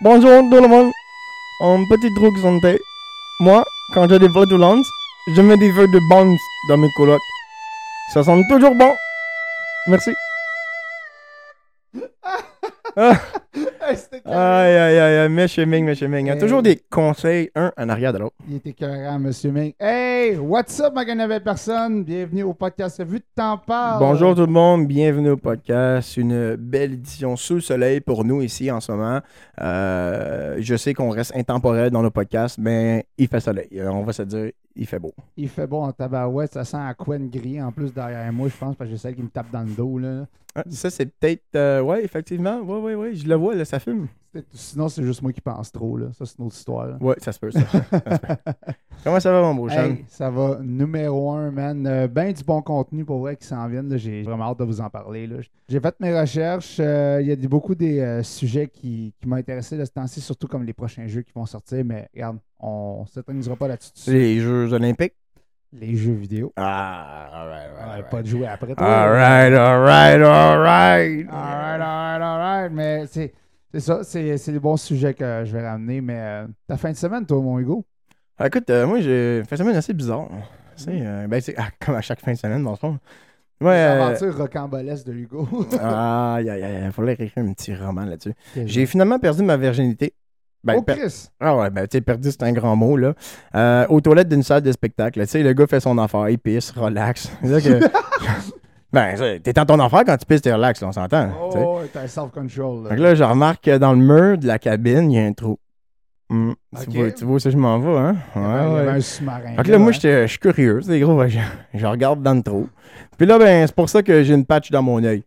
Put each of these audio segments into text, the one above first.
Bonjour tout le monde. Un petit truc santé. Moi, quand j'ai des flatulences, je mets des feuilles de bounce dans mes colocs. Ça sent toujours bon. Merci. Aïe, aïe, aïe, aïe, monsieur Ming, monsieur Ming. Il y a Hey. toujours des conseils, un en arrière de l'autre. Il était écœurant, monsieur Ming. Hey, what's up, ma nouvelle personne? Bienvenue au podcast Vu de t'en parle. Bonjour tout le monde, bienvenue au podcast. Une belle édition sous le soleil pour nous ici en ce moment. Euh, je sais qu'on reste intemporel dans le podcast, mais il fait soleil. Euh, On va se dire, il fait beau. Il fait bon en tabarouette, ça sent à Quen gris en plus derrière moi, je pense, parce que j'ai celle qui me tape dans le dos. Là. Ah, ça, c'est peut-être. euh, ouais, effectivement. Ouais, ouais, ouais. Je le vois, là, ça fume. Sinon, c'est juste moi qui pense trop. Là. Ça, c'est une autre histoire. là. Ouais, ça se peut, ça. Ça se peut. Comment ça va, mon beau? Hey, ça va numéro un, man. Euh, ben du bon contenu pour vrai qui s'en viennent. J'ai vraiment hâte de vous en parler. J'ai fait mes recherches. euh, Il y a des- beaucoup des euh, sujets qui, qui m'ont intéressé de ce temps-ci, surtout comme les prochains jeux qui vont sortir. Mais regarde, on ne s'éternisera pas là-dessus. Les Jeux Olympiques? Les jeux vidéo. Ah, alright, alright. Pas de jouer après. Alright, alright, alright. Alright, alright, alright. Mais c'est ça, c'est les bons sujets que je vais ramener. Mais euh, ta fin de semaine, toi, mon Hugo? Ah, écoute, euh, moi, j'ai une semaine assez bizarre. C'est, euh, ben, ah, comme à chaque fin de semaine, dans le fond. Ouais. Les aventures rocambolesques de Hugo. Aïe, aïe, aïe, il fallait écrire un petit roman là-dessus. J'ai finalement perdu ma virginité. Ben, Oh, Chris! Ah ouais, ben, tu perdu, c'est un grand mot, là. Euh, aux toilettes d'une salle de spectacle, tu sais, le gars fait son affaire, il pisse, relax. Que... ben, t'es dans ton affaire quand tu pisses, t'es relax, là, on s'entend. Oh, t'as self-control. Que là, je remarque que dans le mur de la cabine, il y a un trou. Hmm. Tu, vois, tu vois ça, je m'en vais, hein? Il y avait- il y avait Ouais, ouais. un sous-marin. Que là, moi, je suis curieux, c'est gros, je, je regarde dans le trou. Puis là, ben, c'est pour ça que j'ai une patch dans mon œil.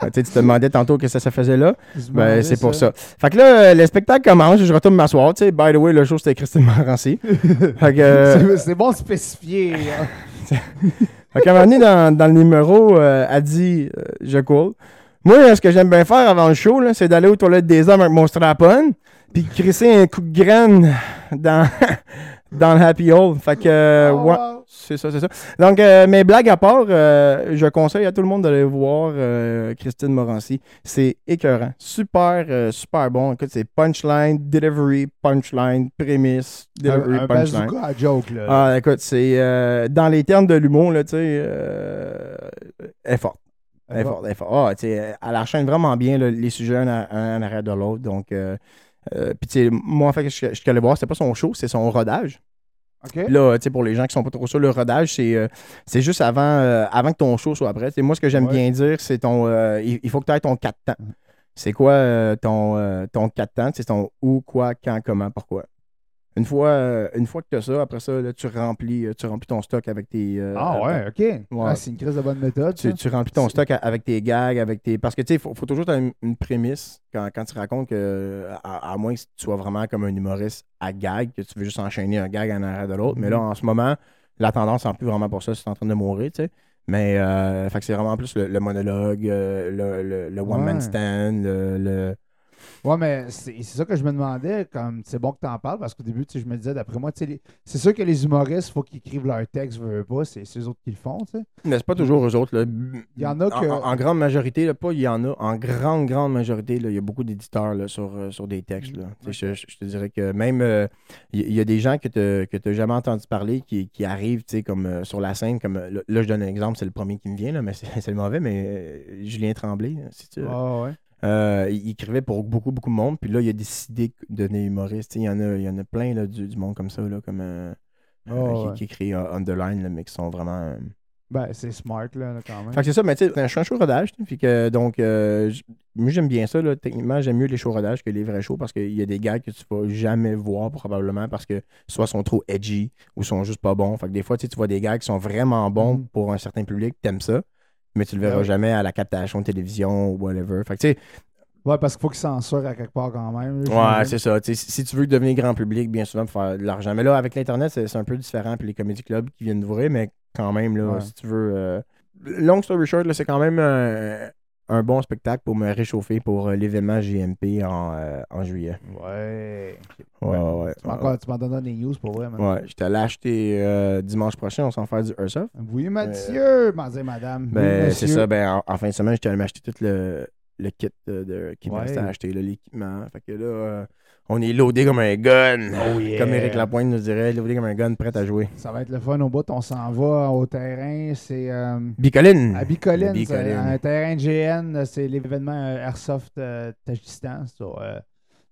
Que, tu te demandais tantôt que ça se faisait là. Ben, c'est pour ça. Fait que là, euh, le spectacle commence, je retourne m'asseoir. Tu sais, by the way, le show, c'était Christine Morancy. euh, C'est- bon de spécifier. hein. fait qu'à un moment donné, dans, dans le numéro, euh, elle dit, euh, je cours. Moi, ce que j'aime bien faire avant le show, c'est d'aller aux toilettes des hommes avec mon strap-on, puis crisser un coup de graine dans, dans le happy hole. Fait que, euh, Oh, ouais, wow. c'est ça, c'est ça. Donc, euh, mes blagues à part, euh, je conseille à tout le monde d'aller voir euh, Christine Morancy. C'est écœurant. Super, super bon. Écoute, c'est punchline, delivery, punchline, prémisse, delivery, Un, un punchline. à joke, là. Ah, écoute, c'est dans les termes de l'humour, là, tu sais, elle est forte. Elle est forte, elle est forte. Ah, tu sais, elle enchaîne vraiment bien là, les sujets un, à- un en arrière de l'autre. Donc, euh, puis, tu sais, moi, en fait, ce que je suis allé voir, c'est pas son show, c'est son rodage. Là, tu sais, pour les gens qui sont pas trop sûrs, le rodage, c'est euh, c'est juste avant, euh, avant que ton show soit prêt. Tu sais, moi, ce que j'aime Ouais. bien dire, c'est ton. euh, il, il faut que tu aies ton 4 temps. C'est quoi ton, ton 4 temps? C'est ton où, quoi, quand, comment, pourquoi. Une fois, euh, une fois que tu as ça, après ça, là, tu, remplis, euh, tu remplis ton stock avec tes. euh, Ah ouais, OK. Ouais. Ah, c'est une crise de bonne méthode. Tu, tu remplis ton stock avec tes gags, avec tes. Parce que tu sais, il faut, faut toujours avoir une, une prémisse quand, quand tu racontes que, à, à moins que tu sois vraiment comme un humoriste à gag, que tu veux juste enchaîner un gag en arrière de l'autre. Mais là, Mhm. en ce moment, la tendance n'est plus vraiment pour ça, c'est en train de mourir, tu sais. Mais euh, fait que c'est vraiment plus le, le monologue, euh, le, le- le one-man Ouais. stand, le. Ouais, mais c'est ça que je me demandais, comme c'est bon que tu en parles, parce qu'au début, je me disais, d'après moi, c'est sûr que les humoristes, il faut qu'ils écrivent leur texte, veux, veux pas, c'est eux autres qui le font, tu sais. Mais c'est pas toujours eux autres. là. Il y en a que- En, en grande majorité, là, pas il y en a. En grande, grande majorité, là, il y a beaucoup d'éditeurs sur, euh, sur des textes. Là. Je, je te dirais que même euh, il y, a des gens que tu n'as jamais entendu parler qui, qui arrivent tu sais, comme, euh, sur la scène. Comme, là, là, je donne un exemple, c'est le premier qui me vient, là, mais c'est le mauvais, mais euh, Julien Tremblay, si tu Ah ouais. Euh, il écrivait pour beaucoup, beaucoup de monde. Puis là, il a décidé de devenir humoriste. Il y, en a, il y en a plein là, du, du monde comme ça, là, comme, euh, euh, qui, ouais. qui écrit euh, Underline, là, mais qui sont vraiment. euh, Ben, c'est smart, là, quand même. fait que c'est ça, mais tu sais, un show- un show rodage. Puis que, donc, euh, moi, j'aime bien ça. Là, techniquement, j'aime mieux les shows rodages que les vrais shows parce qu'il y a des gars que tu vas jamais voir probablement parce que soit sont trop edgy ou sont juste pas bons. Fait que des fois, tu vois des gars qui sont vraiment bons Mhm. pour un certain public, t'aimes ça, mais tu le verras Ah oui. jamais à la captation de télévision ou whatever. Fait que, tu sais, Ouais, parce qu'il faut qu'ils censurent à quelque part quand même. Ouais, c'est ça. Si tu veux devenir grand public, bien souvent, pour faire de l'argent. Mais là, avec l'Internet, c'est un peu différent. Puis les comédie clubs qui viennent d'ouvrir, mais quand même, là, Ouais. si tu veux. euh, Long story short, là, c'est quand même un bon spectacle pour me réchauffer pour euh, l'événement GMP en, euh, en juillet. Ouais. Ouais, ouais, ouais. Tu m'en donnes des news pour vrai, man. Ouais, j'étais allé acheter euh, dimanche prochain, on s'en fait du Airsoft. Oui, Mathieu, m'en madame. Oui, Ben, c'est ça. Ben, en, en fin de semaine, j'étais allé m'acheter tout le, le kit de, de- qui me restait à acheter, l'équipement. Fait que là, euh, on est loadé comme un gun. Oh yeah. Comme Eric Lapointe nous dirait, loadé comme un gun, prêt à jouer. Ça va être le fun au bout. On s'en va au terrain. C'est euh, Bicoline. à Bicoline. Un terrain GN. C'est l'événement euh, Airsoft euh, Tajikistan. So, euh,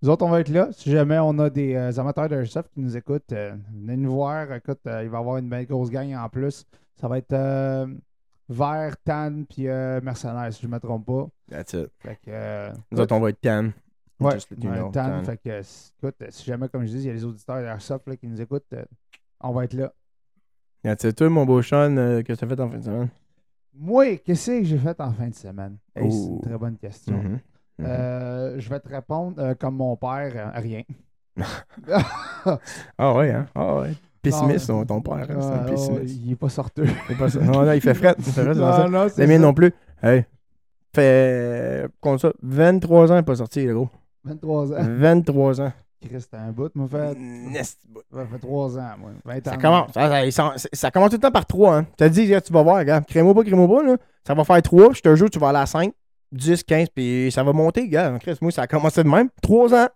nous autres, on va être là. Si jamais on a des amateurs d'Airsoft qui nous écoutent, venez nous voir. Écoute, il va y avoir une belle grosse gang en plus. Ça va être Vert, Tan puis Mercenaires, si je ne me trompe pas. That's it. Fait que, Nous autres, on va être tan. Ouais, Just let you know, Tan. Fait que, euh, si- écoute, euh, si jamais, comme je dis, il y a les auditeurs d'Airsoft là, qui nous écoutent, euh, on va être là. It. Toi, mon beau Sean, euh, que t'as fait en fin de semaine? Moi, qu'est-ce que j'ai fait en fin de semaine? Hey, c'est une Oh. très bonne question. Mhm. Mhm. Euh, je vais te répondre comme mon père, rien. Ah ouais, hein? Ah ouais. Pessimiste, Non, ton, père, hein, c'est un pessimiste. il est pas sorteux. C'est pas. Non, non, il fait fret. Il fait fret, c'est ça. non, Les miens non plus. Hey. Fait. Compte ça. 23 ans, il n'est pas sorti, le gros. 23 ans. 23 ans. Chris, t'as un bout, m'a fait, ça fait 3 ans, moi. 20 ans. Ça commence. Ça, ça- ça- ça commence tout le temps par 3. Hein. Tu as dit, tu vas voir, regarde, crée-moi pas, crée-moi pas. Là. Ça va faire 3. Je te jure, tu vas aller à 5, 10, 15, puis ça va monter, gars. Chris, moi, ça a commencé de même. 3 ans.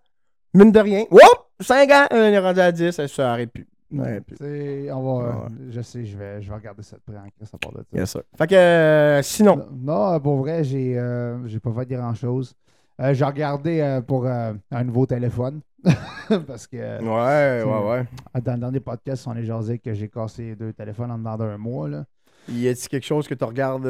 Mine de rien. Whoop! 5 ans. On est rendu à 10. Ça s'arrête plus. Ouais, puis- T'sais, on va, Ouais. Je sais, je vais, je vais regarder ça de près en Chris à part de ça. Yes. Fait que, euh, sinon. Non, pour vrai, j'ai euh, j'ai pas fait grand-chose. Euh, j'ai regardé euh, pour euh, un nouveau téléphone. Parce que Ouais, ouais, ouais. dans le dernier podcast, on est jasé que j'ai cassé deux téléphones en dedans d'un mois. Là. Y a-t-il quelque chose que tu regardes Y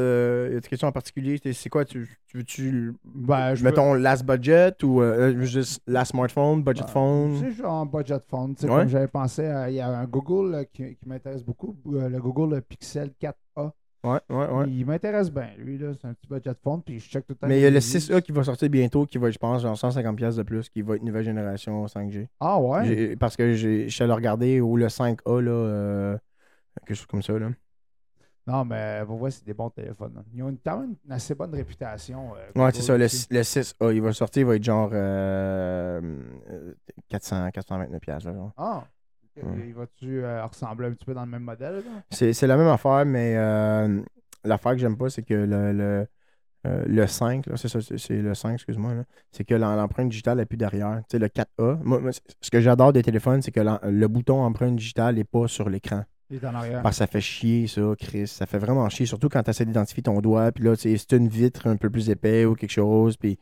a-t-il quelque chose en particulier? C'est- quoi tu, tu veux-tu. Ben, je mettons, last budget ou juste last smartphone, budget Ben, phone? C'est genre budget phone. Ouais. Comme j'avais pensé, il y a un Google qui, qui m'intéresse beaucoup, le Google Pixel 4A. Ouais, ouais, ouais. Il m'intéresse bien, lui. là, C'est un petit budget phone, puis je check tout le temps. Mais il y a le reviews. 6A qui va sortir bientôt, qui va, je pense, genre 150$ piastres de plus, qui va être nouvelle génération 5G. Ah ouais? J'ai- Parce que j'ai- je suis allé regarder, ou le 5A, là, euh, quelque chose comme ça, là. Non, mais pour vrai, c'est des bons téléphones. là. Ils ont une, quand même une assez bonne réputation. euh, Ouais, Google c'est ça, le, aussi. le 6A, il va sortir, il va être genre euh, euh, 400, 429$, piastres, là, genre. Ah! Il va-tu euh, ressembler un petit peu dans le même modèle? C'est la même affaire, mais euh, l'affaire que j'aime pas, c'est que le, le, euh, le 5, là, c'est ça, c'est le 5, excuse-moi, c'est que l'em- l'empreinte digitale n'est plus derrière. Tu sais, le 4A, moi, moi, ce que j'adore des téléphones, c'est que le bouton empreinte digitale n'est pas sur l'écran. Il est en arrière. Parce que ça fait chier, ça, Chris. Ça fait vraiment chier, surtout quand tu essaies d'identifier ton doigt. Puis là, c'est une vitre un peu plus épais ou quelque chose. Puis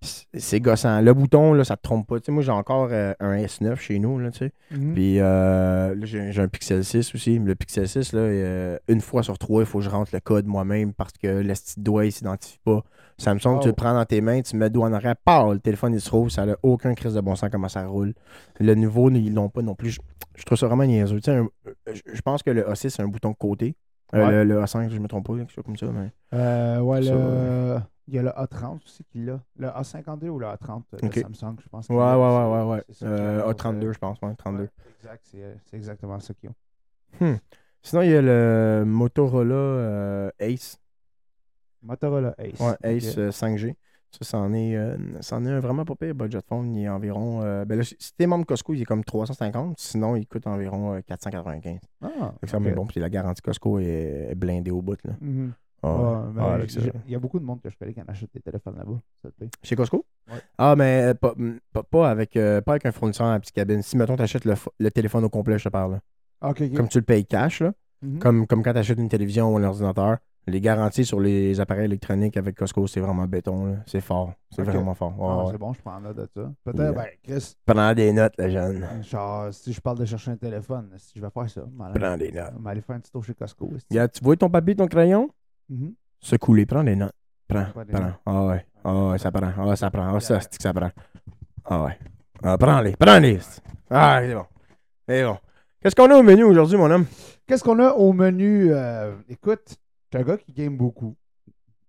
c'est gossant. Le bouton, là, ça te trompe pas. Tu sais, moi, j'ai encore euh, un S9 chez nous, là, tu sais. Mhm. Puis euh, là, j'ai j'ai un Pixel 6 aussi. Le Pixel 6, là, euh, une fois sur trois, il faut que je rentre le code moi-même parce que le petit doigt, il s'identifie pas. Samsung, tu le prends dans tes mains, tu mets le doigt en arrière, paf, le téléphone, il se trouve. Ça n'a aucun crise de bon sens comment ça roule. Le nouveau, ils l'ont pas non plus. Je, je trouve ça vraiment niaiseux. Tu sais, un- euh, je, pense que le A6, c'est un bouton de côté. Euh, Ouais. le, le A5, je me trompe pas, quelque chose comme ça. Mais... Euh, ouais, Ça, le... il y a le A30 aussi qui l'a. Le A52 ou le A30 de Ok. Samsung, je pense. Ouais, ouais, ouais, ouais, ouais. C'est ça qui Euh, annonce, A32, euh, je pense. Ouais, 32. ouais, exact, c'est exactement ça qu'ils ont. Sinon, il y a le Motorola euh, Ace. Motorola Ace. Ouais. Ace euh, 5G. Ça, c'en est, euh, est un vraiment pas pire budget phone. Il est environ. euh, ben là, si t'es membre Costco, il est comme 350. Sinon, il coûte environ euh, 495. Ah, ça mais bon. Puis la garantie Costco est, blindée au bout. Là. Mhm. Ah, ouais. ben, Ah, Il y a beaucoup de monde que je connais qui en achète des téléphones là-bas. Chez Costco? Ouais. Ah, mais euh, pas, mm, pas, pas avec, euh, pas avec un fournisseur à la petite cabine. Si, mettons, tu achètes le, le téléphone au complet, je te parle. là. Ah. Comme tu le payes cash, là, Mhm. comme, comme quand tu achètes une télévision ou un ordinateur, les garanties sur les appareils électroniques avec Costco, c'est vraiment béton. C'est fort. C'est vraiment fort. Ah, ouais. C'est bon, je prends note de ça. Peut-être, Yeah. ben, Chris, Prends des notes, la jeune. genre, si je parle de chercher un téléphone, si je vais faire ça, Prends des notes. m'aller faire un petit tour chez Costco. Regarde, tu vois ton papier, ton crayon? Mhm. Se couler, prends des notes. Prends, prends. Ah ouais. Ah ouais, ça prend. Ah, ça prend. Ah, ça, c'est que ça prend. Ah ouais. Ah, prends-les, prends-les. Ah, c'est bon. C'est bon. Qu'est-ce qu'on a au menu aujourd'hui, mon homme? Qu'est-ce qu'on a au menu? Euh, écoute, suis un gars qui game beaucoup.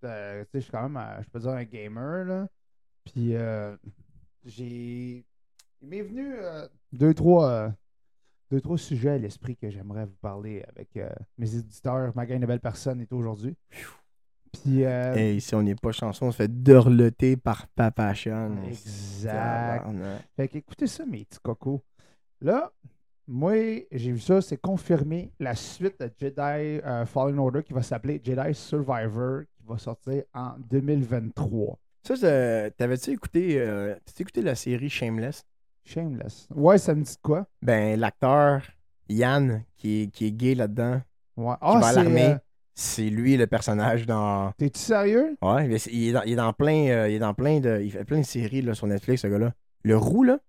Euh, tu sais, je suis quand même, je peux dire, un gamer, là. Puis, euh, j'ai... Il m'est venu euh, deux, trois, euh, deux, trois sujets à l'esprit que j'aimerais vous parler avec mes éditeurs. Ma gang de belles personnes est aujourd'hui. Puis, Et ici, on n'est pas chanson, on se fait dorloter par Papa Sean. Exact. Fait que écoutez ça, mes petits cocos. Là, moi, j'ai vu ça, c'est confirmé la suite de Jedi euh, Fallen Order qui va s'appeler Jedi Survivor qui va sortir en 2023. Ça, t'avais-tu écouté, euh, écouté la série Shameless? Shameless. Ouais, ça me dit quoi? Ben, l'acteur Yann, qui est, qui est gay là-dedans, Ouais. qui Ah, va à c'est. l'armée, euh, c'est lui le personnage dans. T'es-tu sérieux? Ouais, mais il est dans, il est dans plein, il est dans plein de, il fait plein de séries là, sur Netflix, ce gars-là. Le roux là,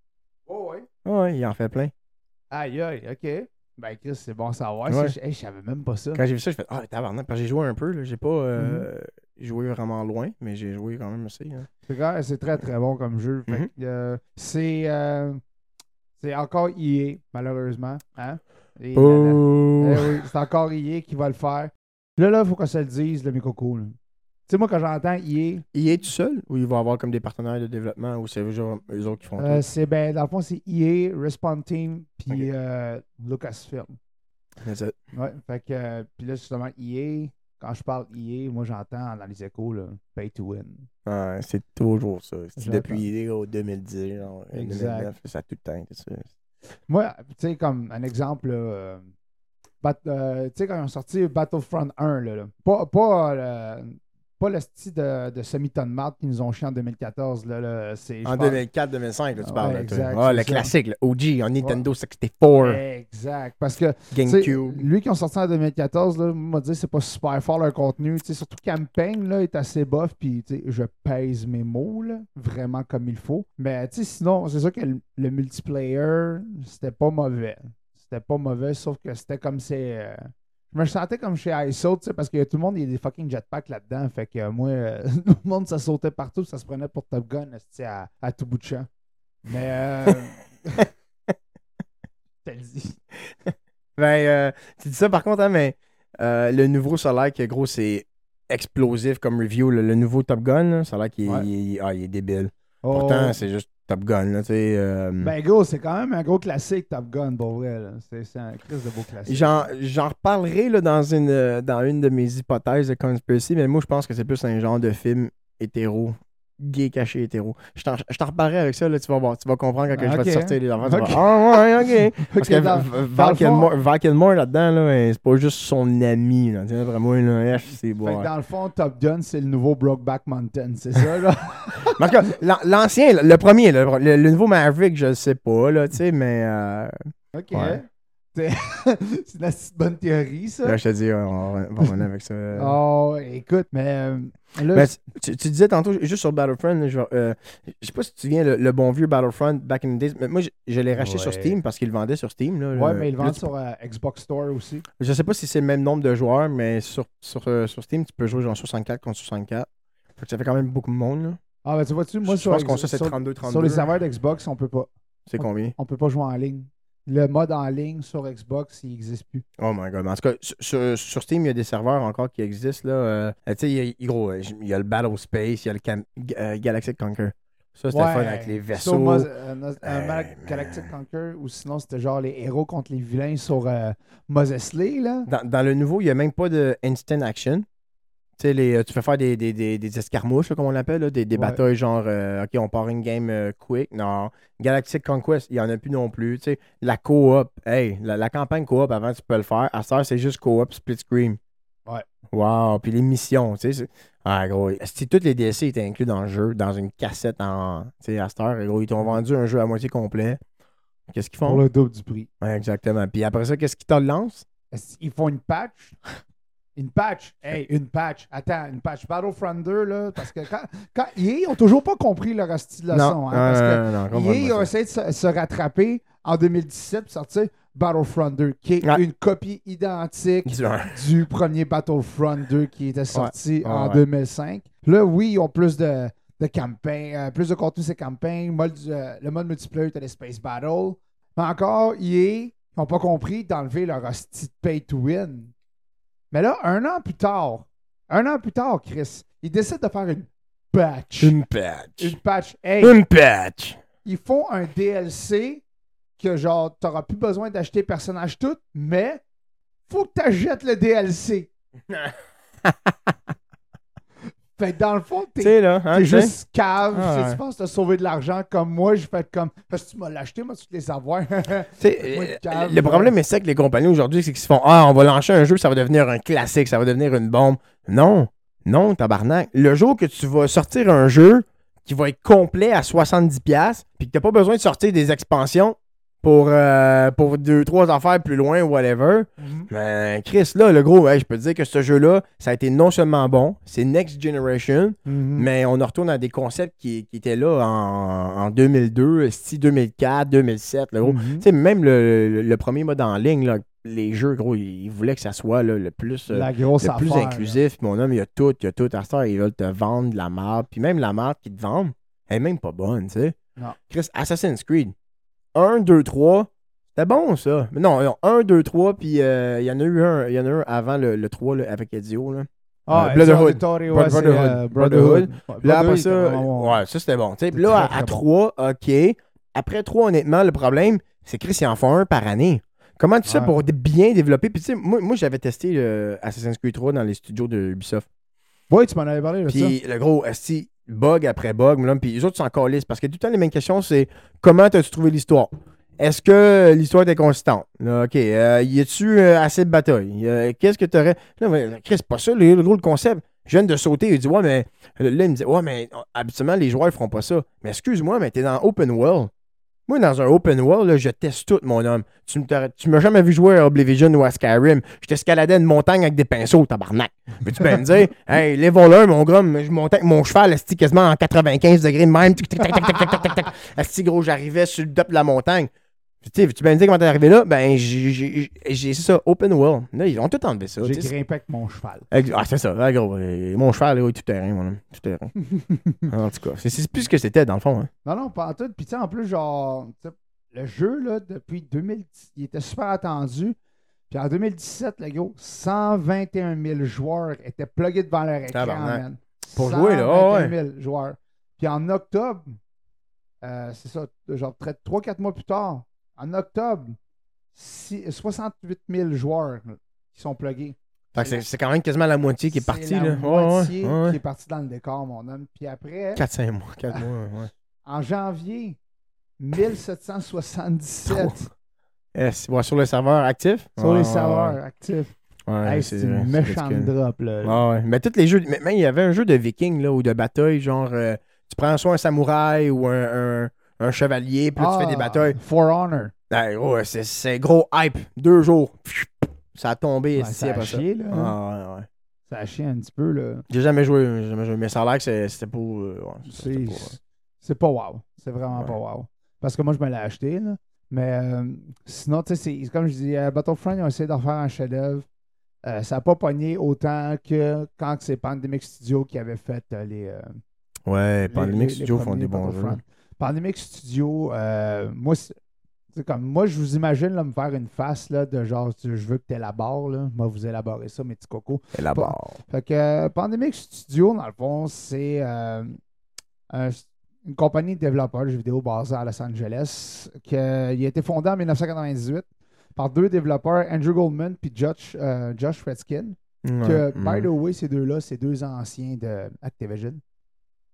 Oh, ouais. ouais, il en fait plein. Aïe, aïe, ok. Ben, Chris, c'est bon à savoir. Ouais. Je hey, je savais même pas ça. Quand j'ai vu ça, j'ai fait ah tabarnak, parce que j'ai joué un peu là, j'ai pas euh, joué vraiment loin, mais j'ai joué quand même assez. hein. C'est très très bon comme jeu. Mhm. euh, c'est euh, c'est encore EA, malheureusement. Hein? Oh. Eh c'est encore EA qui va le faire. Là, là, il faut qu'on se le dise, le Mikoko. Tu sais, moi, quand j'entends EA, Il est tout seul ou il va avoir comme des partenaires de développement ou c'est eux eux autres qui font euh, c'est ben, dans le fond, c'est EA, Respawn Team, puis Ok. euh, Lucasfilm. That's it. Ouais, fait que, euh, puis là, justement, EA, quand je parle EA, moi, j'entends dans les échos, là, pay to win. Ouais, c'est toujours ça. C'est depuis au 2010, genre, Exact. 2009, ça a tout le temps. Moi, tu sais, comme un exemple, là, euh, euh, tu sais, quand ils ont sorti Battlefront 1, là, là, pas, pas, euh, pas le style de, de semi-ton de marde qu'ils nous ont chié en 2014. Là, là, c'est, En pense- 2004-2005, là, tu Ouais, parles. toi. exact, Ah, le ça. classique, le OG, en Nintendo 64, Exact. Parce que GameCube. lui qui ont sorti en 2014, là, m'a dit c'est pas super fort leur contenu. Surtout Campaign là, est assez bof, puis je pèse mes mots là, vraiment comme il faut. Mais sinon, c'est sûr que le, le multiplayer, c'était pas mauvais. C'était pas mauvais, sauf que c'était comme c'est. euh, Je me sentais comme chez ISO, tu sais, parce que tout le monde, il y a des fucking jetpacks là-dedans. Fait que euh, moi, euh, tout le monde, ça sautait partout, ça se prenait pour Top Gun à, à tout bout de champ. Mais. Euh... T'as dit. Ben, euh, tu dis ça par contre, hein, mais euh, le nouveau, l'air que gros, c'est explosif comme review. Le, le nouveau Top Gun, là, ça a l'air qu'il est- Ouais. il est- ah, il est débile. Oh. Pourtant, c'est juste Top Gun, là, euh, Ben, gros, c'est quand même un gros classique, Top Gun, pour vrai. C'est un crise de beau classique. J'en, reparlerai là, dans, une, dans une de mes hypothèses de conspiracy, mais moi, je pense que c'est plus un genre de film hétéro, gay caché hétéro. Je t'en, reparlerai avec ça, là, tu vas voir. Tu vas comprendre quand je vais te sortir les enfants. Tu vas Ok. voir, ah ouais, ok. Parce Ok, que dans- V- dans Val le fond- Kilmer- Val Kilmer, là-dedans, là, hein, c'est pas juste son ami. Là. D'après moi, là, c'est bon. Fait que dans le fond, Top Gun, c'est le nouveau Brokeback Mountain, c'est ça, là? En tout cas, l'an- l'ancien, le premier, le, nouveau Maverick, je le sais pas, là, tu sais, mais euh, OK. Ouais. C'est c'est une assez bonne théorie, ça. là, je te dis, on va, on revenir avec ça. Oh, écoute, mais euh, là, Ben, tu, tu disais tantôt, juste sur Battlefront, je, euh, je sais pas si tu te souviens, le, le bon vieux Battlefront back in the days. mais moi, je, je l'ai racheté sur. Steam parce qu'il le vendait sur Steam. Là, ouais, le- mais ils le là, vendent tu- sur euh, Xbox Store aussi. Je sais pas si c'est le même nombre de joueurs, mais sur, sur, euh, sur Steam, tu peux jouer genre 64 contre 64. Fait que ça fait quand même beaucoup de monde. Là. Ah, ben tu vois-tu, moi, je sur, pense qu'on ça, c'est sur- 32-32. sur les serveurs d'Xbox, on peut pas. C'est combien? On peut pas jouer en ligne. Le mode en ligne sur Xbox, il n'existe plus. Oh my god. En tout cas, sur- Steam, il y a des serveurs encore qui existent. Là. Euh, tu sais, il y a, gros, euh, il y a le Battle Space, il y a le Cam- euh, Galactic Conquer. Ça, c'était Ouais, fun avec les vaisseaux. Mo- euh, euh. Galactic Conquer, ou sinon c'était genre les héros contre les vilains sur euh, Moses Lee, là. Dans, dans le nouveau, il n'y a même pas de instant action. Tu les, euh, tu peux faire des, des, des, des escarmouches, là, comme on l'appelle, là, des, des Ouais. batailles genre, euh, OK, on part une game euh, quick. Non. Galactic Conquest, il n'y en a plus non plus. Tu sais, la coop, hey, la, la campagne coop, avant, tu peux le faire. À ça, c'est juste coop, split screen. Ouais. Wow. Puis les missions, tu sais. Ah, gros. Si toutes les DLC étaient inclus dans le jeu, dans une cassette en. Tu sais, à cette heure, gros, ils t'ont vendu un jeu à moitié complet. Qu'est-ce qu'ils Pour font? le double du prix. Ouais, exactement. Puis après ça, qu'est-ce qu'ils te lancent? Qu'ils font une patch? Une patch? Hey, une patch. Attends, une patch. Battlefront 2, là, parce que quand, quand EA, ils ont toujours pas compris leur style de leçon. hein, parce que non, non, EA a essayé de se, se rattraper en 2017 pour sortir Battlefront 2, qui est Ouais. une copie identique Du premier Battlefront 2 qui était sorti Ouais, en ouais. 2005. Là, oui, ils ont plus de, de campagne, euh, plus de contenu ces campagnes. Mode, euh, le mode multiplayer était les Space Battle. Mais encore, EA n'ont pas compris d'enlever leur hostie de pay to win. Mais là, un an plus tard, un an plus tard, Chris, ils décident de faire une patch. Une patch. Une patch. Hey, Une patch. ils font un DLC que genre, t'auras plus besoin d'acheter personnage tout, mais faut que t'achètes le DLC. fait que dans le fond, Tu t'es là, hein, t'es juste cave. Ah si ouais. Tu penses te sauver de l'argent comme moi, j'ai fait comme. Parce que tu m'as l'acheté, moi, tu les avoir. Tu sais, Moi, euh, calme, le problème, c'est que les compagnies aujourd'hui, c'est qu'ils se font Ah, on va lancer un jeu, ça va devenir un classique, ça va devenir une bombe. Non. Non, tabarnak. Le jour que tu vas sortir un jeu qui va être complet à 70$, puis que t'as pas besoin de sortir des expansions pour, euh, pour deux, trois affaires plus loin, whatever. Ben, Chris, là, le gros, hey, je peux te dire que ce jeu-là, ça a été non seulement bon, c'est Next Generation, Mhm. mais on en retourne à des concepts qui, qui étaient là en, en 2002, si 2004, 2007. Là, gros. Mhm. Tu sais, même le, le- le premier mode en ligne, là, les jeux, gros, ils, ils voulaient que ça soit là, le plus. euh, le plus inclusif. Mon homme, il y a tout, il y a tout. À heure, ils veulent te vendre de la marde. Puis même la marde qu'ils te vendent, elle est même pas bonne, tu sais. Chris, Assassin's Creed. 1, 2, 3. C'était bon, ça. Mais non, non, 1, 2, 3, puis euh, il y en a eu un, y en a un avant le, le 3 là, avec Ezio. Là. Ah, Euh, Brotherhood. Ezio Auditore, ouais, Brotherhood. euh, Brotherhood. Ouais, Puis là, Brotherhood, après ça, bon. ouais, ça c'était bon. Puis là, à, bon. 3, OK. Après 3, honnêtement, le problème, c'est que Chris, ils en font un par année. Comment tu fais Ouais. pour bien développer? Puis tu sais, moi, moi j'avais testé euh, Assassin's Creed 3 dans les studios de Ubisoft. Oui, tu m'en avais parlé ça. Puis le gros, bug après bug, puis les autres s'en calissent. Parce que tout le temps, les mêmes questions, c'est comment as-tu trouvé l'histoire? Est-ce que l'histoire était consistante? OK. euh, y a-tu euh, assez de batailles? Euh, Qu'est-ce que tu aurais. Chris, c'est pas ça, le, gros concept. Je viens de sauter. Il dit, ouais, mais. Là, il me dit, ouais, mais euh, habituellement, les joueurs ne feront pas ça. Mais excuse-moi, mais t'es dans open world. Moi, dans un open world, là, je teste tout, mon homme. Tu tu m'as jamais vu jouer à Oblivion ou à Skyrim. Je t'escaladais une montagne avec des pinceaux, tabarnak. Mais tu peux me dire, hey, les voleurs, mon gars, je montais avec mon cheval, quasiment en 95 degrés de même. Esti, gros, j'arrivais sur le top de la montagne. Tu sais, tu peux me dire comment t'es arrivé là? Ben, j'ai- ça, open world. Là, ils ont tout enlevé ça. J'ai grimpé avec mon cheval. Ah, c'est ça, gros. Mon cheval, là, oui, tout terrain, mon homme. Tout terrain. en tout cas, c'est- plus ce que c'était, dans le fond. Hein. Non, non, pas en tout. Puis, tu sais, en plus, genre, le jeu, là, depuis 2010, il était super attendu. Puis en 2017, le gros, 121 000 joueurs étaient plugués devant leur écran, man. Pour jouer, là, ah 121 000 joueurs. Puis en octobre, euh, c'est ça, genre 3-4 mois plus tard, en octobre, six- 68 000 joueurs qui sont plugués. C'est- quand même quasiment la moitié qui est partie. La là. Moitié ouais, ouais, qui est partie dans le décor, mon homme. Puis après, 4-5 mois. 4 mois, en janvier, 1777 Eh, c'est- ouais, sur le serveur actif? sur les serveurs actifs. Ouais, Hey, c'est une méchante drop, là. Mais tous les jeux. Mais même, il y avait un jeu de viking là, ou de bataille, genre euh, tu prends soit un samouraï ou un, un, un chevalier, puis là, tu fais des Ah, batailles. For Honor. Ouais, c'est- c'est gros hype. Deux jours. Ça a tombé ici ça a après ça. chié, là. Ah, ouais, ouais. Ça a chié un petit peu, là. J'ai jamais joué, j'ai jamais joué. Mais ça a l'air que c'est- c'était pas. euh, ouais, c'était C'est pas- c'est pas wow. C'est vraiment Ouais. pas wow. Parce que moi, je me l'ai acheté, là. Mais euh, sinon, tu sais, c'est- comme je dis, euh, Battlefront, ils ont essayé d'en faire un chef-d'œuvre. Euh, ça n'a pas pogné autant que quand c'est Pandemic Studio qui avait fait euh, les. euh, Ouais, les- Pandemic les- les Studios font des bons jeux. Pandemic Studio, euh, moi, comme, moi, je vous imagine là, me faire une face là, de genre, je veux que tu élabores. Là. Moi, vous élaborez ça, mes petits cocos. Là-bas. Fait que euh, Pandemic Studio, dans le fond, c'est euh, un- une compagnie de développeurs de jeux vidéo basée à Los Angeles. qui a été fondé en 1998 par deux développeurs, Andrew Goldman et Josh, euh, Josh Redskin. Que, by the way, ces deux-là, c'est deux anciens de Activision.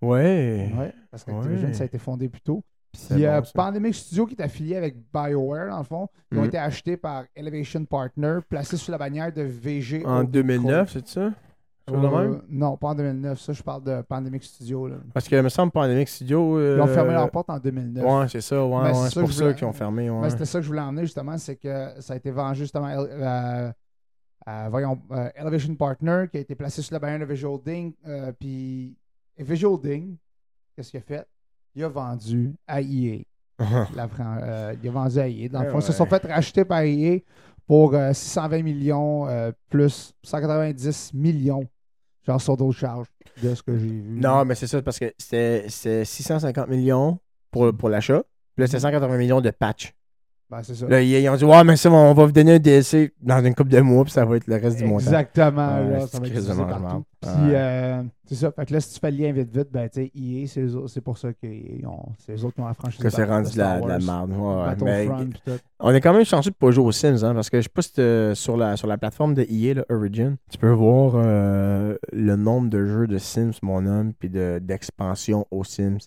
Ouais. Ouais, parce qu'Activision, Ouais. ça a été fondé plus tôt. Puis bon, euh, ça. Pandemic Studio qui est affilié avec BioWare, dans le fond, qui ont Mhm. été achetés par Elevation Partner, placés sous la bannière de VG. En 2009, c'est ça? Euh, non, pas en 2009. Ça, je parle de Pandemic Studio. Là. Parce que, il me semble, Pandemic Studio. euh, Ils ont fermé leur porte en 2009. Ouais, c'est ça, ouais, ouais, c'est pour ça qu'ils ont fermé, ouais. Mais c'était ça que je voulais emmener, justement, c'est que ça a été vendu justement à, à- à, voyons, euh, Elevation Partner, qui a été placé sous la bannière de Visual Ding. euh, puis et Visual Ding, qu'est-ce qu'il a fait? Il a vendu à EA. La Fran- euh, il a vendu à EA. Dans le Eh fond, ils se sont fait racheter par EA pour euh, 620 millions euh, plus 190 millions, genre sur d'autres charges, de ce que j'ai vu. non, mais c'est ça, parce que c'était c'était 650 millions pour, pour l'achat. Puis là, c'était 180 millions de patch. Ben, c'est ça. Là, ils ils ont dit, ouais, mais ça, on va vous donner un DLC dans une couple de mois, puis ça va être le reste du montant. Exactement. Ouais, là, c'est ça va être partout. Ouais. Puis, euh, c'est ça. Fait que là, si tu fais le lien vite, vite, ben, tu sais, EA, c'est c'est pour ça que ont- c'est eux autres qui ont la franchise. Que c'est rendu de la, de la merde. Ouais. Mais on est quand même chanceux de pas jouer aux Sims, hein, parce que je sais pas sur la, sur la plateforme de EA, là, Origin, tu peux voir euh, le nombre de jeux de Sims, mon homme, puis de- d'expansion aux Sims.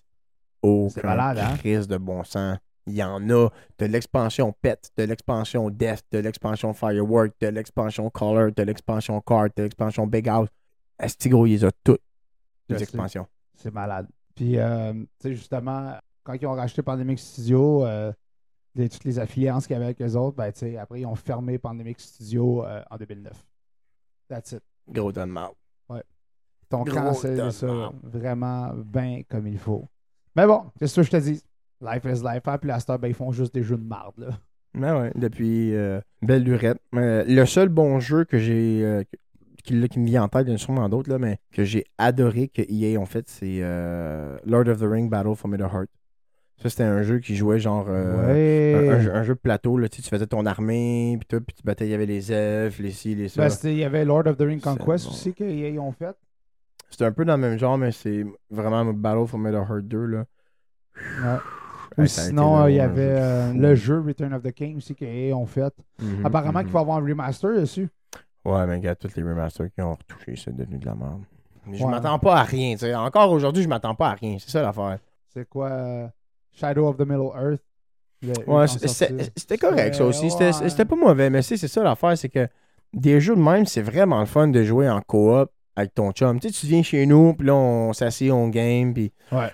Malade, hein? crise de bon sens. Il y en a de l'expansion Pet, de l'expansion Death, de l'expansion Firework, de l'expansion Color, de l'expansion Card, de l'expansion Big House. Asti gros, ils ont toutes, les expansions. C'est malade. Puis, euh, tu sais, justement, quand ils ont racheté Pandemic Studio, euh, les- toutes les affiliances qu'il y avait avec eux autres, ben, tu sais, après, ils ont fermé Pandemic Studio euh, en 2009. That's it. Gros mal. Ont Gros cancellé ça vraiment bien comme il faut. Mais bon, c'est ce que je te dis. Life is life. Hein? Puis la star, ben, ils font juste des jeux de marde. Là. Mais ouais, depuis euh, belle lurette. Euh, le seul bon jeu que j'ai euh, qui, là, qui me vient en tête, il y en a sûrement d'autres, là, mais que j'ai adoré que EA ont fait, c'est euh, Lord of the Ring Battle for Middle-earth. Ça, c'était un jeu qui jouait genre. ouais. un, un jeu, un jeu de plateau, là, tu, sais, tu faisais ton armée, puis tout, puis tu battais, il y avait les elfes, les ci, les ça. Ben, il y avait Lord of the Ring Conquest bon. aussi qu'ils ont fait. C'était un peu dans le même genre, mais c'est vraiment Battle for Middle-earth 2, là. Ouais. Ou sinon, euh, il y avait euh, le jeu Return of the King aussi qu'ils ont fait. Mhm, Apparemment mhm. qu'il va y avoir un remaster dessus. Ouais, mais regarde, tous les remasters qui ont retouché, c'est devenu de la merde. Mais Je Ouais. m'attends pas à rien. Encore aujourd'hui, je m'attends pas à rien. C'est ça l'affaire. C'est quoi euh, Shadow of the Middle Earth? Ouais, c'était correct, ça aussi. C'était Ouais. c'était pas mauvais, mais c'est c'est ça l'affaire, c'est que des jeux de même, c'est vraiment le fun de jouer en coop avec ton chum. Tu sais, tu viens chez nous, puis là, on s'assied, on game, puis Ouais.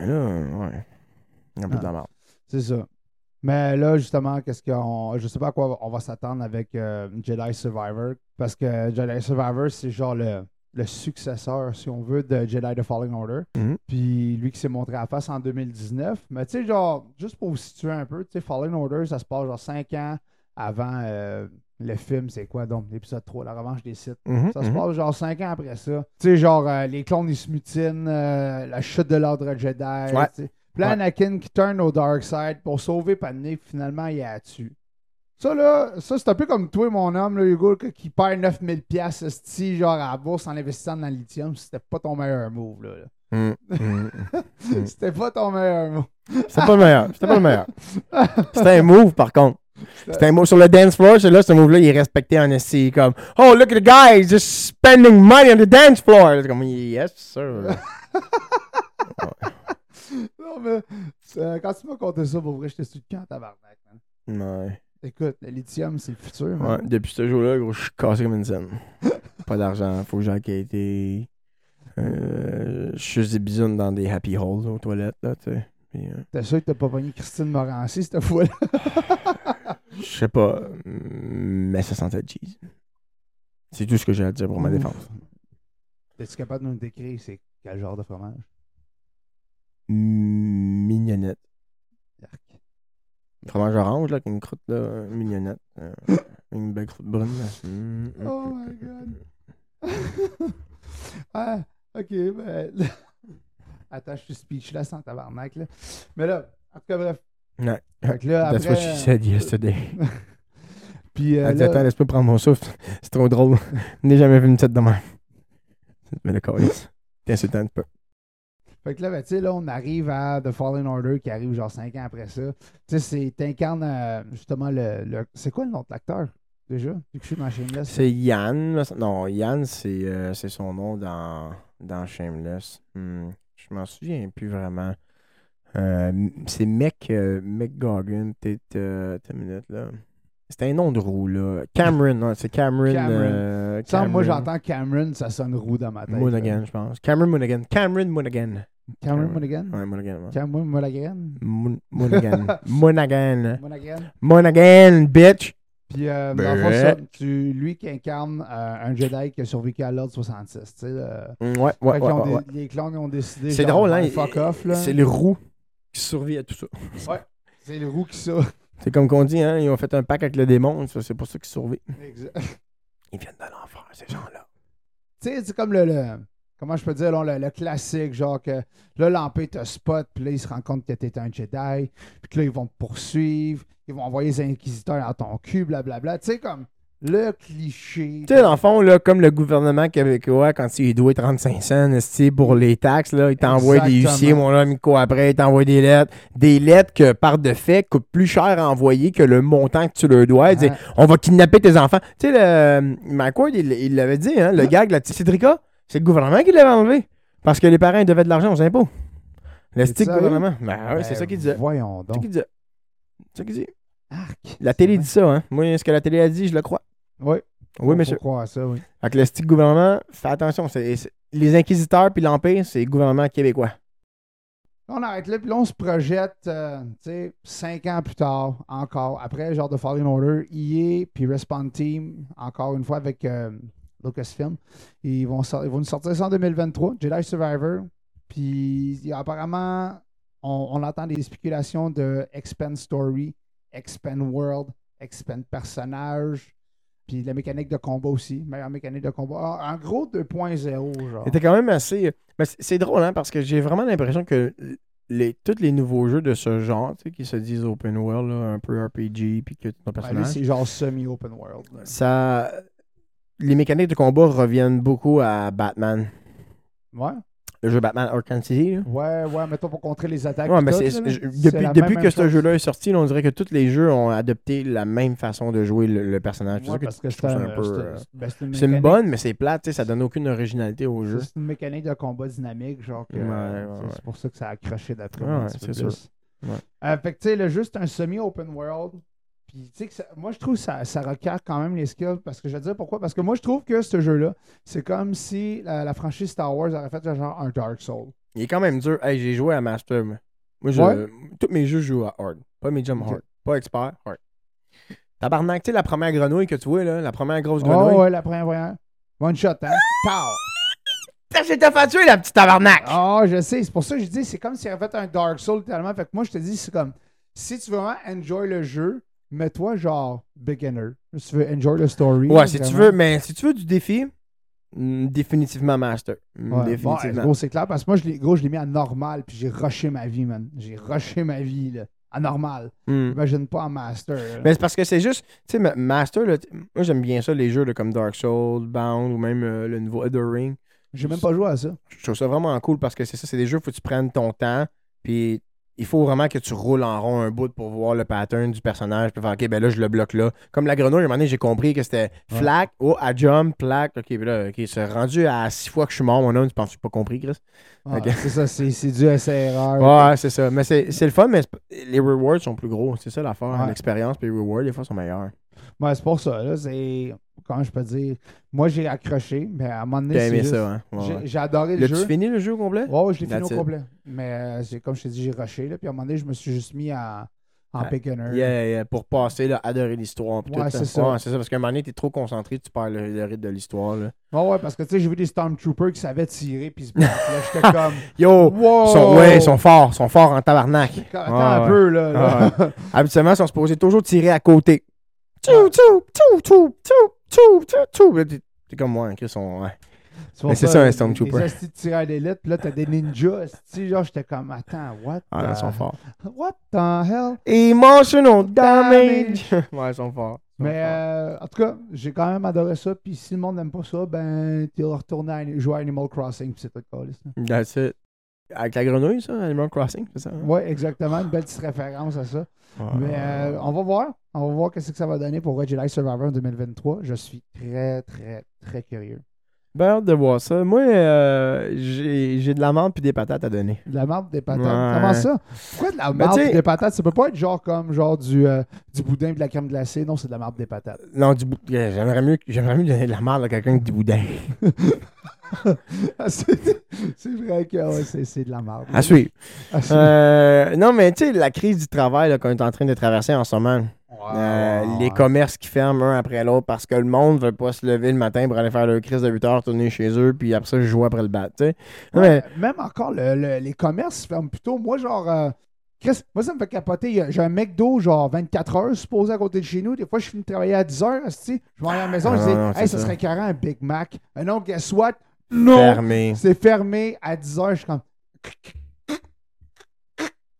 là, ouais. Un peu de la merde. C'est ça. Mais là, justement, qu'est-ce qu'on. Je sais pas à quoi on va s'attendre avec euh, Jedi Survivor. Parce que Jedi Survivor, c'est genre le, le successeur, si on veut, de Jedi The Fallen Order. Mhm. Puis lui qui s'est montré à la face en 2019. Mais tu sais, genre, juste pour vous situer un peu, tu sais, Fallen Order, ça se passe genre 5 ans avant euh, le film, c'est quoi donc L'épisode 3, La revanche des Sith. Mhm, Ça se mhm. passe genre 5 ans après ça. Tu sais, genre, euh, les clones, ils se mutinent, la chute de l'ordre Jedi. Ouais. Ouais. Anakin qui turn au dark side pour sauver Padmé, finalement, il a tué. Ça, là, ça, c'est un peu comme toi, mon homme, là, Hugo, qui perd 9000 pièces genre à la bourse en investissant dans le lithium. C'était pas ton meilleur move, là. là. Mhm, mhm. Mm. C'était pas ton meilleur move. C'était pas le meilleur. C'était pas le meilleur. C'était un move, par contre. C'était un move sur le dance floor. Celui-là, ce move-là, il est respecté en SC. Comme, oh, look at the guy, he's just spending money on the dance floor. C'est comme, yes, sir. Non, mais euh, quand tu m'as conté ça, pour vrai, j'étais sur le camp, tabarnak, man. Ouais. Écoute, le lithium, c'est le futur, man. Ouais, depuis ce jour-là, gros, je suis cassé comme une scène. pas d'argent, faut que j'enquête. Euh, je suis juste des bisounes dans des happy holes aux toilettes, là, tu sais. Euh, T'es sûr que t'as pas pogné Christine Morancy cette fois-là? je sais pas, mais ça sentait le cheese. C'est tout ce que j'ai à dire pour ma défense. Es-tu capable de nous décrire c'est quel genre de fromage? Mignonnette. Fromage orange, là, avec une croûte, là, mignonnette. Euh, une belle croûte brune, là. Mm, mm, Oh mm, my god. ah, ok, ben. Attends, je suis speechless en tabarnak, là. Mais là, en tout cas, bref. Ouais. Que là, That's après. what she said yesterday. Puis euh, dit, là- attends, laisse-moi prendre mon souffle. C'est trop drôle. Je n'ai jamais vu une tête de même. Mais le calice. T'es insultant un peu. Fait que là, ben, tu sais, là, on arrive à The Fallen Order qui arrive genre 5 ans après ça. Tu sais, c'est- t'incarnes euh, justement le, le- C'est quoi le nom de l'acteur, déjà? Vu que je suis dans Shameless. C'est Yann. Non, Yann, c'est euh, c'est son nom dans, dans Shameless. Hmm, Je m'en souviens plus vraiment. Euh, c'est Mec, euh, Mec Goggin, peut-être. minute, là. C'est un nom de roue, là. Cameron, non, c'est Cameron. Cameron. euh, Sans, moi, j'entends Cameron, ça sonne roux dans ma tête. Monaghan, je pense. Cameron Monaghan. Cameron Monaghan. Cameron. Monaghan? Ouais, Monaghan. ouais. Cameron Monaghan? Mon- Monaghan. Monaghan. Monaghan? Monaghan, bitch. Puis, euh, dans le fond, ça, tu, lui qui incarne euh, un Jedi qui a survécu à l'ordre 66. Tu sais, là. Mm, Ouais, ouais, ouais, ont ouais, ouais. Les clones ont décidé. C'est drôle, hein? Fuck off, là. C'est le roux qui survit à tout ça. C'est le roux qui ça. C'est comme qu'on dit, hein, ils ont fait un pacte avec le démon, c'est pour ça qu'ils survivent. Exact. Ils viennent de l'enfer, ces gens-là. Tu sais, c'est comme le, le- Comment je peux dire, là, le, le classique, genre que là, l'Empire te spot, puis là, ils se rendent compte que t'es un Jedi, puis que là, ils vont te poursuivre, ils vont envoyer les inquisiteurs dans ton cul, blablabla. Tu sais, comme le cliché. Tu sais, dans le fond, là, comme le gouvernement québécois, quand il doit 35 cents pour les taxes, là, il t'envoie des huissiers, mon homme, quoi après, il t'envoie des lettres. Des lettres que, par de fait, coûtent plus cher à envoyer que le montant que tu leur dois. Il Ouais. on va kidnapper tes enfants. Tu sais, le McCord, il il l'avait dit, hein, le gag, la Cédrica, c'est le gouvernement qui l'avait enlevé. Parce que les parents ils devaient de l'argent aux impôts. Le stick gouvernement. Ben ouais, c'est Ben, ça qu'il disait. Voyons C'est ça donc. qu'il disait. C'est ça qu'il dit. Arc. La télé dit ça, hein. Moi, ce que la télé a dit, je le crois. Oui. Oui, monsieur. Faut croire à ça, oui. Fait que le style gouvernement, fais attention. c'est- c'est- les inquisiteurs puis l'Empire, c'est le gouvernement québécois. On arrête là, puis là, on se projette, euh, tu sais, cinq ans plus tard, encore, après, genre de Fallen Order, EA puis Respawn Team, encore une fois avec euh, Lucasfilm. Ils vont, ils vont nous sortir ça en 2023, Jedi Survivor. Puis apparemment, on, on entend des spéculations de Expand Story, Expand World, Expand Personnage, puis la mécanique de combat aussi, meilleure mécanique de combat. En, en gros, 2.0, genre. C'était quand même assez. Mais c'est- drôle, hein, parce que j'ai vraiment l'impression que les, tous les nouveaux jeux de ce genre, tu sais, qui se disent open world, là, un peu RPG, puis que ton Ouais, personnage, c'est genre semi-open world. là. ça. Les mécaniques de combat reviennent beaucoup à Batman. Ouais. Le jeu Batman Arkham City. là. Ouais, ouais, mettons pour contrer les attaques. Ouais, mais tout, c'est- là, je- c'est depuis, depuis que ce jeu-là est sorti, là, on dirait que tous les jeux ont adopté la même façon de jouer le, le personnage. Ouais, que parce que c'est un- un peu, c'est- euh, ben, une bonne, mais c'est plate, tu sais, ça donne aucune originalité au jeu. C'est une mécanique de combat dynamique, genre que Ouais, euh, ouais, c'est- ouais. c'est pour ça que ça a accroché d'après Ouais, c'est sûr. Euh, fait que tu sais, le jeu, c'est un semi-open world. Puis, tu sais, que ça- moi, je trouve que ça, ça requiert quand même les skills. Parce que je vais te dire pourquoi. Parce que moi, je trouve que ce jeu-là, c'est comme si la, la franchise Star Wars aurait fait genre un Dark Soul. Il est quand même dur. Hey, j'ai joué à Master. Moi, Moi, je, Ouais. tous mes jeux, je joue à hard. Pas medium hard. Pas expert, hard. Tabarnak, tu sais, la première grenouille que tu vois, là, la première grosse Oh, grenouille. ouais, la première voyante. One shot, hein? Pow! T'ai fait tuer, la petite tabarnak! Ah, je sais. C'est pour ça que je dis, c'est comme s'il avait fait un Dark Soul tellement. Fait que moi, je te dis, c'est comme, si tu veux vraiment enjoy le jeu, mets-toi genre beginner. Si tu veux enjoy le story. ouais, si tu veux, mais si tu veux du défi, mm, définitivement Master. Mm, Ouais, bon, définitivement. gros, c'est clair, parce que moi, je gros, je l'ai mis à normal, puis j'ai rushé ma vie, man. J'ai rushé ma vie, là. À normal. Mm. Imagine pas en master. là. Mais c'est parce que c'est juste, tu sais, ma- Master, là, moi j'aime bien ça, les jeux là, comme Dark Souls, Bound ou même euh, le nouveau Elder Ring. J'ai même pas joué à ça. Je trouve ça vraiment cool parce que c'est ça, c'est des jeux, faut que tu prennes ton temps, puis il faut vraiment que tu roules en rond un bout pour voir le pattern du personnage, puis faire, ok, ben là, je le bloque là. Comme la grenouille, à un moment donné, j'ai compris que c'était Ouais. flac, oh, à jump, plaque, ok, puis là, ok, c'est rendu à six fois que je suis mort, mon homme, tu penses que j'ai pas compris, Chris? Ah. C'est ça, c'est, c'est du SRR. Ouais, c'est ça. Mais c'est le fun, mais les rewards sont plus gros. C'est ça l'affaire. Ouais. L'expérience puis les rewards, des fois, sont meilleurs. Ouais, c'est pour ça. Là, c'est. Comment je peux dire Moi, j'ai accroché, mais à un moment donné, T'as c'est aimé juste- ça, hein? Ouais, j'ai, ouais. j'ai adoré le L'as-tu jeu. fini le jeu au complet? Ouais, ouais, je l'ai fini That's au it. complet. Mais euh, c'est comme je t'ai dit, j'ai rushé. Là, puis à un moment donné, je me suis juste mis à, en Ah, beginner. Yeah, yeah, pour passer, là, adorer l'histoire. puis Ouais, tout, c'est là. ça. Ouais, c'est ça. Parce qu'à un moment donné, t'es trop concentré, tu perds le, le rythme de l'histoire. là. Ouais, ouais, parce que tu sais, j'ai vu des Stormtroopers qui savaient tirer, puis se battre. Là, j'étais comme. Yo! Wow! ils sont, ouais, ils sont forts. Ils sont forts en tabarnak. Attends un ouais. peu, là. là. Ah Habituellement, ils sont supposés toujours tirer à côté. Tchou, tchou, tchou, tchou, tchou, tchou, tchou. Là, T'es t'es comme moi, hein, Chris, on- ouais. Mais c'est ça, un Stormtrooper. Les astis de tireurs d'élite, puis là, t'as des ninjas. asti, genre, j'étais comme, attends, what? Ah, the- ils sont forts. What the hell? Emotional damage. ouais, ils sont forts. Ils sont Mais forts. euh, en tout cas, j'ai quand même adoré ça. Puis si le monde n'aime pas ça, ben, tu vas retourner à jouer à Animal Crossing. Puis c'est tout le cas. That's it. Avec la grenouille, ça, Animal Crossing, c'est ça? hein? Ouais, exactement. Une belle petite référence à ça. Mais euh, on va voir. On va voir qu'est-ce que ça va donner pour Red Jedi Survivor en 2023. Je suis très, très, très curieux. Ben, hâte de voir ça. Moi, euh, j'ai de la menthe puis des patates à donner. De la marde des patates. Ouais. Comment ça? Pourquoi de la Ben, sais- des patates? Ça peut pas être genre comme genre du, euh, du boudin et de la crème glacée. Non, c'est de la marde des patates. Non, du yeah, J'aimerais mieux, mieux donner de la merde à quelqu'un que du boudin. Ah, c'est vrai que ouais, c'est de la marde. À suivre. Euh, non, mais tu sais, la crise du travail qu'on est en train de traverser en ce moment. Euh, les commerces qui ferment un après l'autre parce que le monde veut pas se lever le matin pour aller faire leur crise de 8 heures, tourner chez eux, puis après ça, jouer après le bat. Ouais, mais- Même encore, le- le- les commerces ferment plutôt. Moi, genre, euh, Chris, moi, ça me fait capoter. J'ai un McDo, genre 24 heures, supposé à côté de chez nous. Des fois, je finis de travailler à 10 heures. Je vais aller à la maison, Ah je dis, non, hey, ça, ça. serait carré un Big Mac. Euh, non, guess what? Non! fermé. C'est fermé à 10 heures. Je suis comme.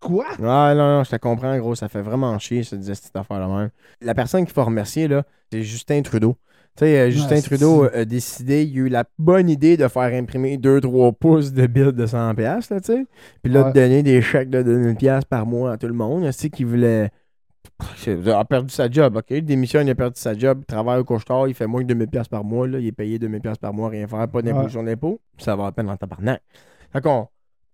Quoi? Ah non, non, je te comprends, gros. Ça fait vraiment chier, cette, cette affaire-là même. La personne qu'il faut remercier, là, c'est Justin Trudeau. Tu sais, euh, Justin Trudeau euh, a décidé, il a eu la bonne idée de faire imprimer 2-3 pouces de billes de 100$, piastres, là, tu sais. Puis là, Ouais. de donner des chèques de 2000$ piastres par mois à tout le monde. Tu sais, qui voulait. Il a perdu sa job, OK? Il démissionne, il a perdu sa job, il travaille au couche-tard, il fait moins que 2000$ piastres par mois, là, il est payé 2000$ piastres par mois, rien faire, pas d'impôt. Ça va à peine en tabarnak. Fait qu'on.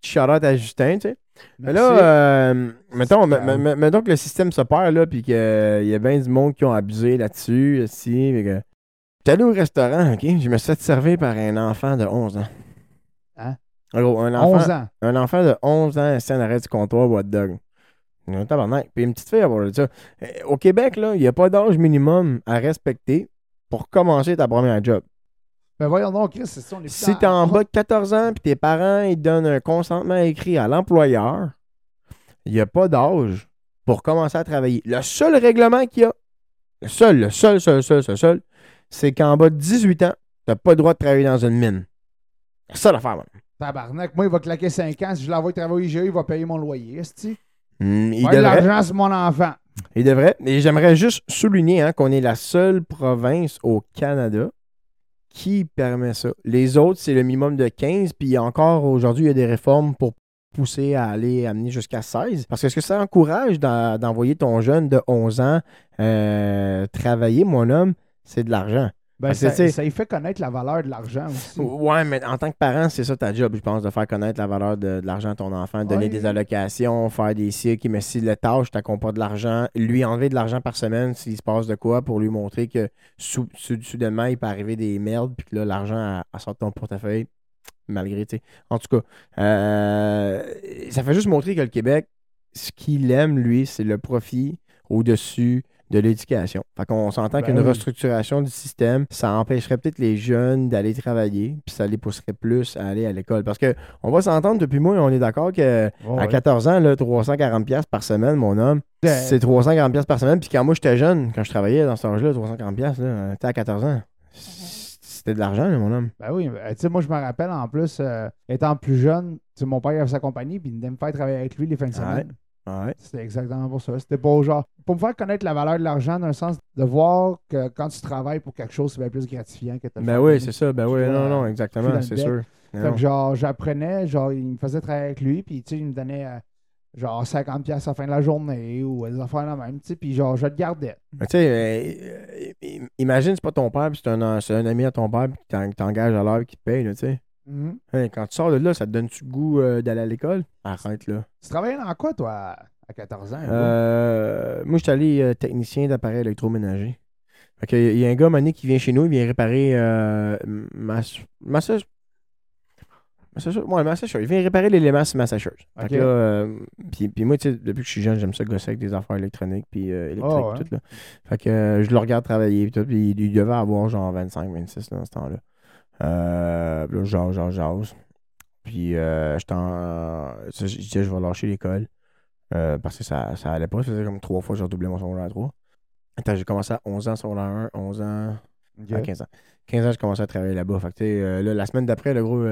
Shout-out à Justin, tu sais. Mais là, euh, mettons, que le système se perd, là, puis qu'il y a bien du monde qui ont abusé là-dessus, que J'étais allé au restaurant, OK? Je me suis fait servir par un enfant de 11 ans. Hein? Gros, un enfant, 11 ans? un enfant de 11 ans assis en arrêt du comptoir hot dog. Un tabarnak. Puis une petite fille à part de ça. Au Québec, là, il n'y a pas d'âge minimum à respecter pour commencer ta première job. Ben voyons donc, Chris, c'est ça. On est Si t'es en bas de 14 ans puis tes parents ils donnent un consentement écrit à l'employeur, il n'y a pas d'âge pour commencer à travailler. Le seul règlement qu'il y a, le seul, le seul, seul, seul, seul, seul, c'est qu'en bas de 18 ans, t'as pas le droit de travailler dans une mine. C'est ça l'affaire, man. Tabarnak, moi, il va claquer 5 ans. Si je l'envoie travailler au IGA, il va payer mon loyer. esti. Hmm, il, Ouais, devrait, l'argent, c'est mon enfant. il devrait. Et j'aimerais juste souligner hein, qu'on est la seule province au Canada qui permet ça. Les autres, c'est le minimum de 15. Puis encore aujourd'hui, il y a des réformes pour pousser à aller amener jusqu'à 16. Parce que ce que ça encourage d'en- d'envoyer ton jeune de 11 ans euh, travailler, mon homme, c'est de l'argent. Ben, ça, tu y fait connaître la valeur de l'argent aussi. Ouais, mais en tant que parent, c'est ça ta job, je pense, de faire connaître la valeur de, de l'argent à ton enfant, donner Ouais. des allocations, faire des cycles, mais si le tâche t'accompagne pas de l'argent, lui enlever de l'argent par semaine s'il se passe de quoi pour lui montrer que sou- sou- soudainement il peut arriver des merdes, puis que là, l'argent sort de ton portefeuille, malgré, tu sais. En tout cas, euh, ça fait juste montrer que le Québec, ce qu'il aime, lui, c'est le profit au-dessus de l'éducation. Fait qu'on s'entend Ben qu'une oui. restructuration du système, ça empêcherait peut-être les jeunes d'aller travailler, puis ça les pousserait plus à aller à l'école. Parce que on va s'entendre depuis moi, on est d'accord que à ouais. 14 ans, là, 340$ piastres par semaine, mon homme, Euh, c'est 340$ piastres par semaine. Puis quand moi j'étais jeune, quand je travaillais dans cet âge-là, 340$, piastres, là, t'es à 14 ans. C'était de l'argent, mon homme. Ben oui, ben, tu sais, moi, je me rappelle, en plus, euh, étant plus jeune, mon père avait sa compagnie, puis il venait me faire travailler avec lui les fins de semaine. Ouais. C'était exactement pour ça. C'était pas genre. Pour me faire connaître la valeur de l'argent, dans le sens de voir que quand tu travailles pour quelque chose, c'est bien plus gratifiant que Ben oui, c'est ça. Ben oui, non, non, exactement, c'est sûr. Fait que genre, j'apprenais, genre, il me faisait travailler avec lui, puis tu sais, il me donnait euh, genre 50$ piastres à la fin de la journée ou des affaires la même, tu sais, puis genre, je le gardais. Mais tu sais, euh, imagine, c'est pas ton père, puis c'est un, c'est un ami à ton père, puis t'engages à l'heure qui te paye, tu sais. Mhm. Quand tu sors de là, ça te donne-tu goût euh, d'aller à l'école? Arrête, là. Tu travaillais dans quoi, toi, à- à 14 ans? Euh, moi, je suis allé euh, technicien d'appareils électroménagers. Fait que, il y a un gars, Mané, qui vient chez nous, il vient réparer. Massage... Massage... Ouais, Massage... Il vient réparer l'élément sur euh, puis, puis moi, depuis que je suis jeune, j'aime ça gosser avec des affaires électroniques puis euh, électriques Ah ouais. puis tout, là. Fait que euh, je le regarde travailler puis tout, puis il, devait avoir genre 25, 26 là, dans ce temps-là. Euh, puis là. Puis euh, j'étais en... ça, Je disais, je vais lâcher l'école. Euh, parce que ça, ça allait pas. Ça faisait comme trois fois que j'ai redoublé mon secondaire à 3. Attends, j'ai commencé à 11 ans secondaire 1, 11 ans, à 15 ans. 15 ans, j'ai commencé à travailler là-bas. Fait que, tu sais, euh, là, la semaine d'après, le gros,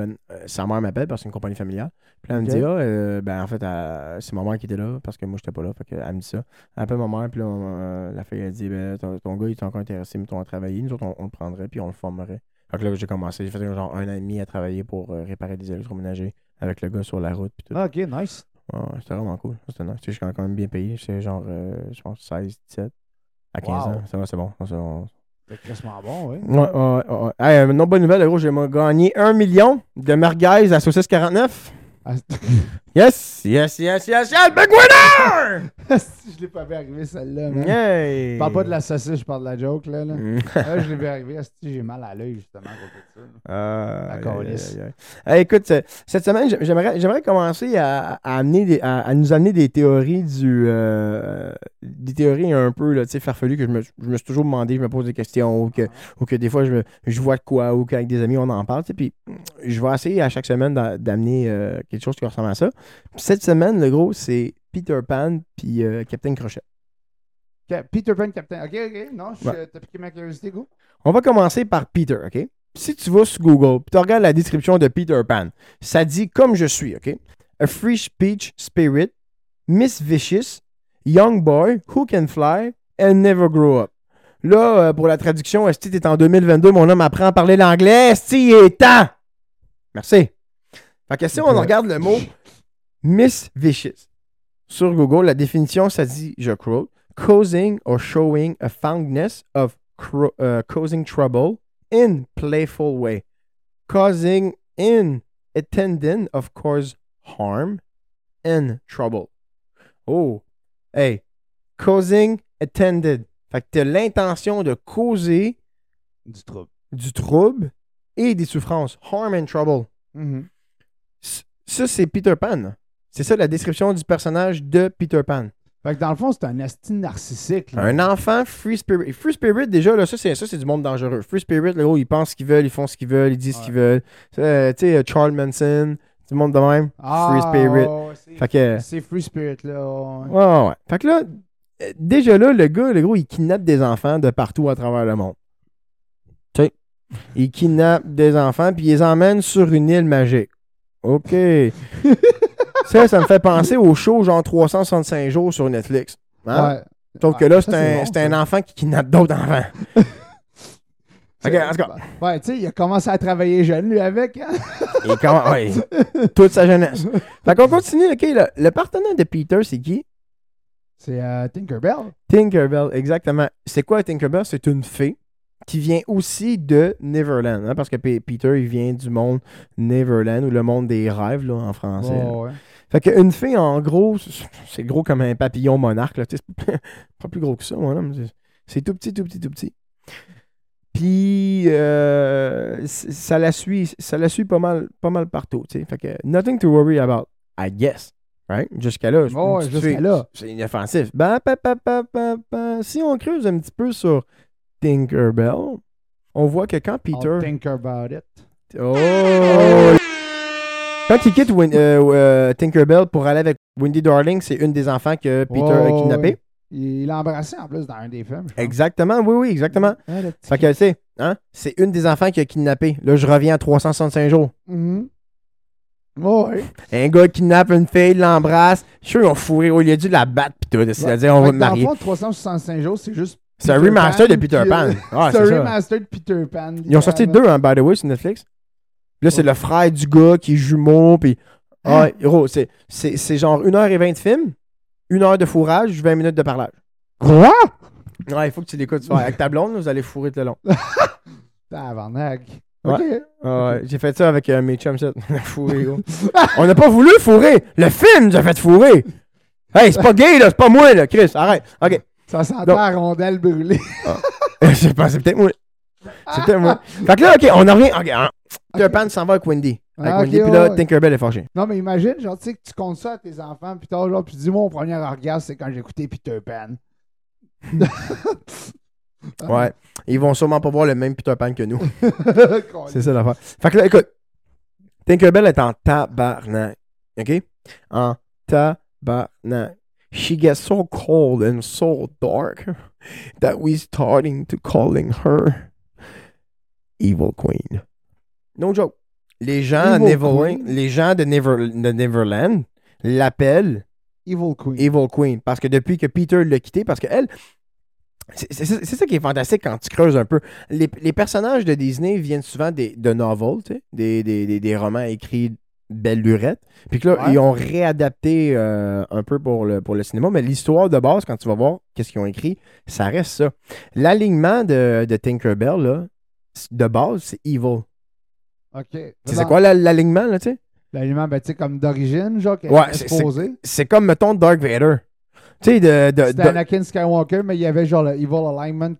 sa mère m'appelle parce que c'est une compagnie familiale. Puis là, elle me dit, ah, ben, en fait, elle- c'est ma mère qui était là parce que moi, j'étais pas là. Fait que, elle me dit ça. Elle appelle ma mère, puis là, la fille, elle dit, ben, ton, ton gars, il est encore intéressé, mettons, à travailler. Nous autres, on, on le prendrait, puis on le formerait. Que là, j'ai commencé. J'ai fait genre un an et demi à travailler pour euh, réparer des électroménagers avec le gars sur la route, tout. Ah, ok, nice. Ouais, c'était vraiment cool. C'était nice. Je suis quand même bien payé. C'est genre, euh, je pense, 16, 17 à 15 Wow. ans. C'est bon. C'est bon. C'est crissement bon, oui. Ouais, ouais, ouais. Hey, autre bonne nouvelle, gros, j'ai gagné 1 million de merguez à saucisse 49. Ah, Yes, yes, yes, yes, yes, big winner! je l'ai pas vu arriver, celle-là. man. Yay! Je parle pas de la saucisse, je parle de la joke, là. là. Mm. Là, je l'ai vu arriver. asti, J'ai mal à l'œil, justement, à côté de ça. là. Ah, La aïe, calisse. aïe, aïe, aïe. Hey, écoute, euh, cette semaine, j'ai- j'aimerais, j'aimerais commencer à, à amener des- à, à nous amener des théories du euh, des théories un peu là, tu sais, farfelues que je me, je me suis toujours demandé, je me pose des questions ou que, ou que des fois je, me- je vois de quoi ou qu'avec des amis on en parle. tu sais, Puis je vais essayer à chaque semaine d'a- d'amener euh, quelque chose qui ressemble à ça. Cette semaine, le gros, c'est Peter Pan puis euh, Captain Crochet. Peter Pan, Captain. Ok, ok. Non, je- Ouais. t'as piqué ma curiosité, go. On va commencer par Peter, OK? Si tu vas sur Google, tu regardes la description de Peter Pan, ça dit comme je suis, OK? A free speech spirit, Miss Vicious, young boy who can fly and never grow up. Là, euh, pour la traduction, Esti, t'es en 2022, mon homme apprend à parler l'anglais? Esti, il est temps! Merci. Fait que si on regarde le mot Miss Vicious sur Google, la définition, ça dit, je quote, causing or showing a fondness of cro- uh, causing trouble in playful way, causing in intending of cause harm and trouble. Oh, hey, causing intended. Fait que t'as l'intention de causer Du trouble. du trouble et des souffrances. Harm and trouble. Mhm. C- Ça, c'est Peter Pan. C'est ça la description du personnage de Peter Pan. Fait que dans le fond, c'est un esti narcissique. là. Un enfant free spirit. Free spirit, déjà, là, ça, c'est, ça, c'est du monde dangereux. Free spirit, là, gros, ils pensent ce qu'ils veulent, ils font ce qu'ils veulent, ils disent ce qu'ils veulent. Euh, tu sais, euh, Charles Manson, du monde de même. Ah, free spirit. Fait que. C'est Free Spirit, là. ouais. Ouais, ouais. Fait que là, euh, déjà là, le gars, le gros, il kidnappe des enfants de partout à travers le monde. Tu sais, il kidnappe des enfants puis il les emmène sur une île magique. OK. ça, ça me fait penser au show genre 365 jours sur Netflix. Hein? Ouais. Sauf que là, c'est un, bon, un enfant qui kidnappe d'autres enfants. OK, en tout cas. Ouais, tu sais, il a commencé à travailler jeune, lui, avec. hein? Comment, ouais, toute sa jeunesse. Fait qu'on continue, OK. Le, le partenaire de Peter, c'est qui? C'est euh, Tinkerbell. Tinkerbell, exactement. C'est quoi Tinkerbell? C'est une fée qui vient aussi de Neverland, hein, parce que P- Peter, il vient du monde Neverland, ou le monde des rêves, là, en français. là. Ouais. Fait qu'une fée, en gros, c'est- gros comme un papillon monarque, là. C'est pas plus gros que ça, moi, c'est- tout petit, tout petit, tout petit. Puis, euh, ça la suit, ça la suit pas mal, pas mal partout. Fait que, nothing to worry about, I guess. Right? Jusqu'à là. Jusqu'à là. C'est inoffensif. Ben, pa, pa, pa. Si on creuse un petit peu sur Tinkerbell, on voit que quand Peter. I'll think about it. Oh! Quand il quitte Win- euh, euh, Tinkerbell pour aller avec Wendy Darling, c'est une des enfants que Peter a kidnappé. Il l'a embrassé en plus dans un des films. Exactement, oui, oui, exactement. Ah, Fait que, tu sais, hein, c'est une des enfants qui a kidnappé. Là, je reviens à 365 jours. Ouais. Un gars kidnappe une fille, l'embrasse. Je suis sûr, ils ont fourré. Il a dû la battre, pis tout. C'est-à-dire, on va te marier. fond, 365 jours, c'est juste. C'est un remaster Pan, de Peter Pan. Ah, c'est un remaster de Peter Pan. Ils ont sorti deux, hein, by the way, sur Netflix. Là, c'est le frère du gars qui est jumeau, puis... Ah, gros, c'est, c'est, c'est genre 1h20 de film, 1 heure de fourrage, 20 minutes de parlage. Quoi? Ouais, il faut que tu l'écoutes. Ouais, Avec ta blonde, vous allez fourrer tout le long. Tabarnak. Ouais. Ok. Ah ouais, J'ai fait ça avec euh, mes chums, ça. On a fourré, gros. On n'a pas voulu fourrer. Le film nous a fait fourrer. Hey, c'est pas gay, là. C'est pas moi, là, Chris. Arrête. OK. Ça sentait Donc- la rondelle brûlée. Je sais pas, c'est peut-être moi. C'est peut-être moi. Fait que là, OK, on en revient. OK, Peter Pan s'en va avec Wendy. Avec Ah, Wendy, puis là, ouais. Tinkerbell est fâché. Non, mais imagine, genre, tu sais, que tu comptes ça à tes enfants, puis tard, genre, puis tu dis, moi, mon premier orgasme, c'est quand j'ai écouté Peter Pan. Ouais. Ils vont sûrement pas voir le même Peter Pan que nous. C'est ça l'affaire. Fait que là, écoute. Tinkerbell est en tabarnak. OK? En tabarnak. She gets so cold and so dark that we starting to calling her Evil Queen. No joke. Les gens, Neverland, les gens de, Never- de Neverland l'appellent Evil Queen. Evil Queen. Parce que depuis que Peter l'a quitté, parce que elle. C'est ça qui est fantastique quand tu creuses un peu. Les, les personnages de Disney viennent souvent des, de novels, tu sais, des, des, des, des romans écrits belle lurette. Puis que là, Ouais. ils ont réadapté euh, un peu pour le, pour le cinéma, mais l'histoire de base, quand tu vas voir qu'est-ce qu'ils ont écrit, ça reste ça. L'alignement de, de Tinkerbell, là, de base, c'est evil. OK. C'est quoi la- l'alignement, là, tu sais? L'aliment, ben, tu sais, comme d'origine, genre, qui Ouais, exposé. C'est comme, mettons, Dark Vader. Tu sais, de, de- C'était Anakin Skywalker, mais il y avait genre le Evil Alignment,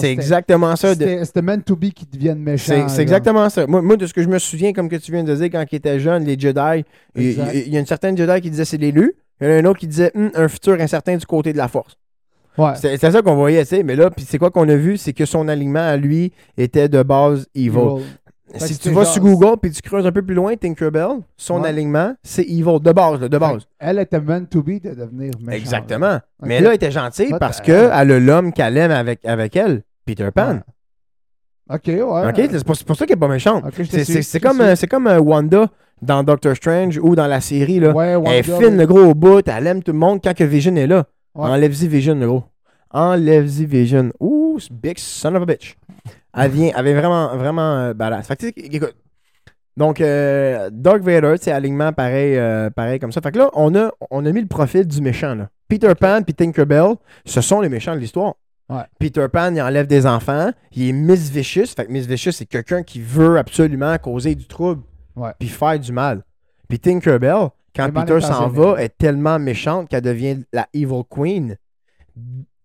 c'est exactement ça. C'était meant to be qui deviennent méchants. C'est exactement ça. Moi, moi, de ce que je me souviens, comme que tu viens de dire, quand il était jeune, les Jedi, il Exact. il- il y a une certaine Jedi qui disait c'est l'élu, il y en a un autre qui disait Hum, un futur incertain du côté de la force. Ouais. C'est c'est ça qu'on voyait, tu sais. Mais là, puis c'est quoi qu'on a vu, c'est que son alignement à lui était de base evil. Evil. Fait Si tu vas genre- sur Google puis tu creuses un peu plus loin, Tinkerbell, son Ouais. alignement, c'est evil, de base, là, de base. Elle était meant to be de devenir méchante. Exactement. Mais là, elle était gentille parce qu'elle a l'homme qu'elle aime avec, avec elle, Peter Pan. Ouais. Ok, ouais. OK? C'est pour, ça qu'elle est pas méchante. Te C'est- comme, euh, comme euh, Wanda dans Doctor Strange ou dans la série. Là. Ouais, Wanda, elle est fine, le gros au bout, elle aime tout le monde quand que Vision est là. Enlève-y Vision, le gros. Enlève-y Vision. Ouh, big son of a bitch. Elle vient, elle vraiment, vraiment euh, badass. Fait que, écoute. Donc, euh, Dark Vader, c'est alignement pareil, euh, pareil comme ça. Fait que là, on a, on a mis le profil du méchant. Là. Peter Pan puis Tinkerbell, ce sont les méchants de l'histoire. Ouais. Peter Pan, il enlève des enfants. Il est Miss Vicious. Fait que Miss Vicious, c'est quelqu'un qui veut absolument causer du trouble puis faire du mal. Puis Tinkerbell, quand Peter s'en va, est tellement méchante qu'elle devient la Evil Queen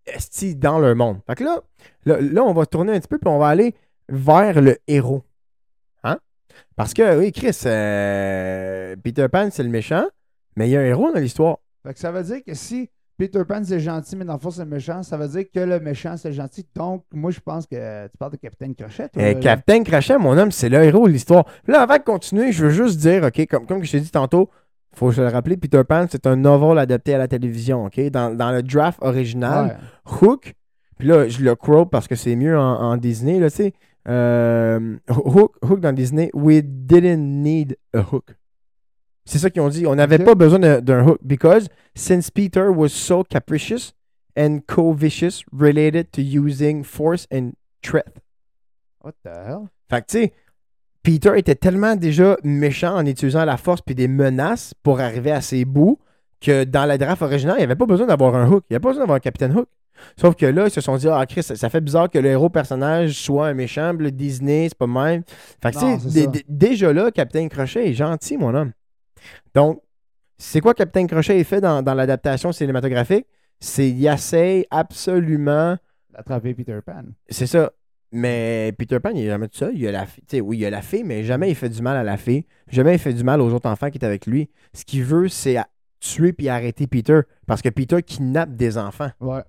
esti dans leur monde. Fait que là, là, là, on va tourner un petit peu puis on va aller vers le héros. Hein? Parce que, oui, Chris, euh, Peter Pan, c'est le méchant, mais il y a un héros dans l'histoire. Fait que ça veut dire que si Peter Pan c'est gentil, mais dans le fond c'est méchant, ça veut dire que le méchant c'est gentil. Donc, moi je pense que tu parles de Capitaine Crochet. toi, Euh, là. Captain Crochet, mon homme, c'est le héros de l'histoire. Là, avant de continuer, je veux juste dire, OK, comme, comme je t'ai dit tantôt, faut se le rappeler, Peter Pan, c'est un novel adapté à la télévision, OK? Dans, dans le draft original, Ouais. Hook, puis là, je le quote parce que c'est mieux en, en Disney, là, tu sais. Euh, Hook, Hook dans Disney, we didn't need a hook. C'est ça qu'ils ont dit. On n'avait pas besoin d'un- d'un hook because since Peter was so capricious and co-vicious related to using force and threat. What the hell? Fait que, tu sais, Peter était tellement déjà méchant en utilisant la force puis des menaces pour arriver à ses bouts que dans la draft originale, il n'y avait pas besoin d'avoir un hook. Il n'y avait pas besoin d'avoir un Captain Hook. Sauf que là, ils se sont dit, ah, Chris, ça, ça fait bizarre que le héros personnage soit un méchant, le Disney, c'est pas même. Fait que, tu sais, déjà là, Captain Crochet est gentil, mon homme. Donc, c'est quoi Captain Crochet est fait dans, dans l'adaptation cinématographique? C'est il essaye absolument D'attraper Peter Pan. c'est ça. Mais Peter Pan, il est jamais tout seul. Il a la fille. Oui, il y a la fille, mais jamais il fait du mal à la fille. Jamais il fait du mal aux autres enfants qui étaient avec lui. Ce qu'il veut, c'est tuer puis arrêter Peter. Parce que Peter kidnappe des enfants. Ouais.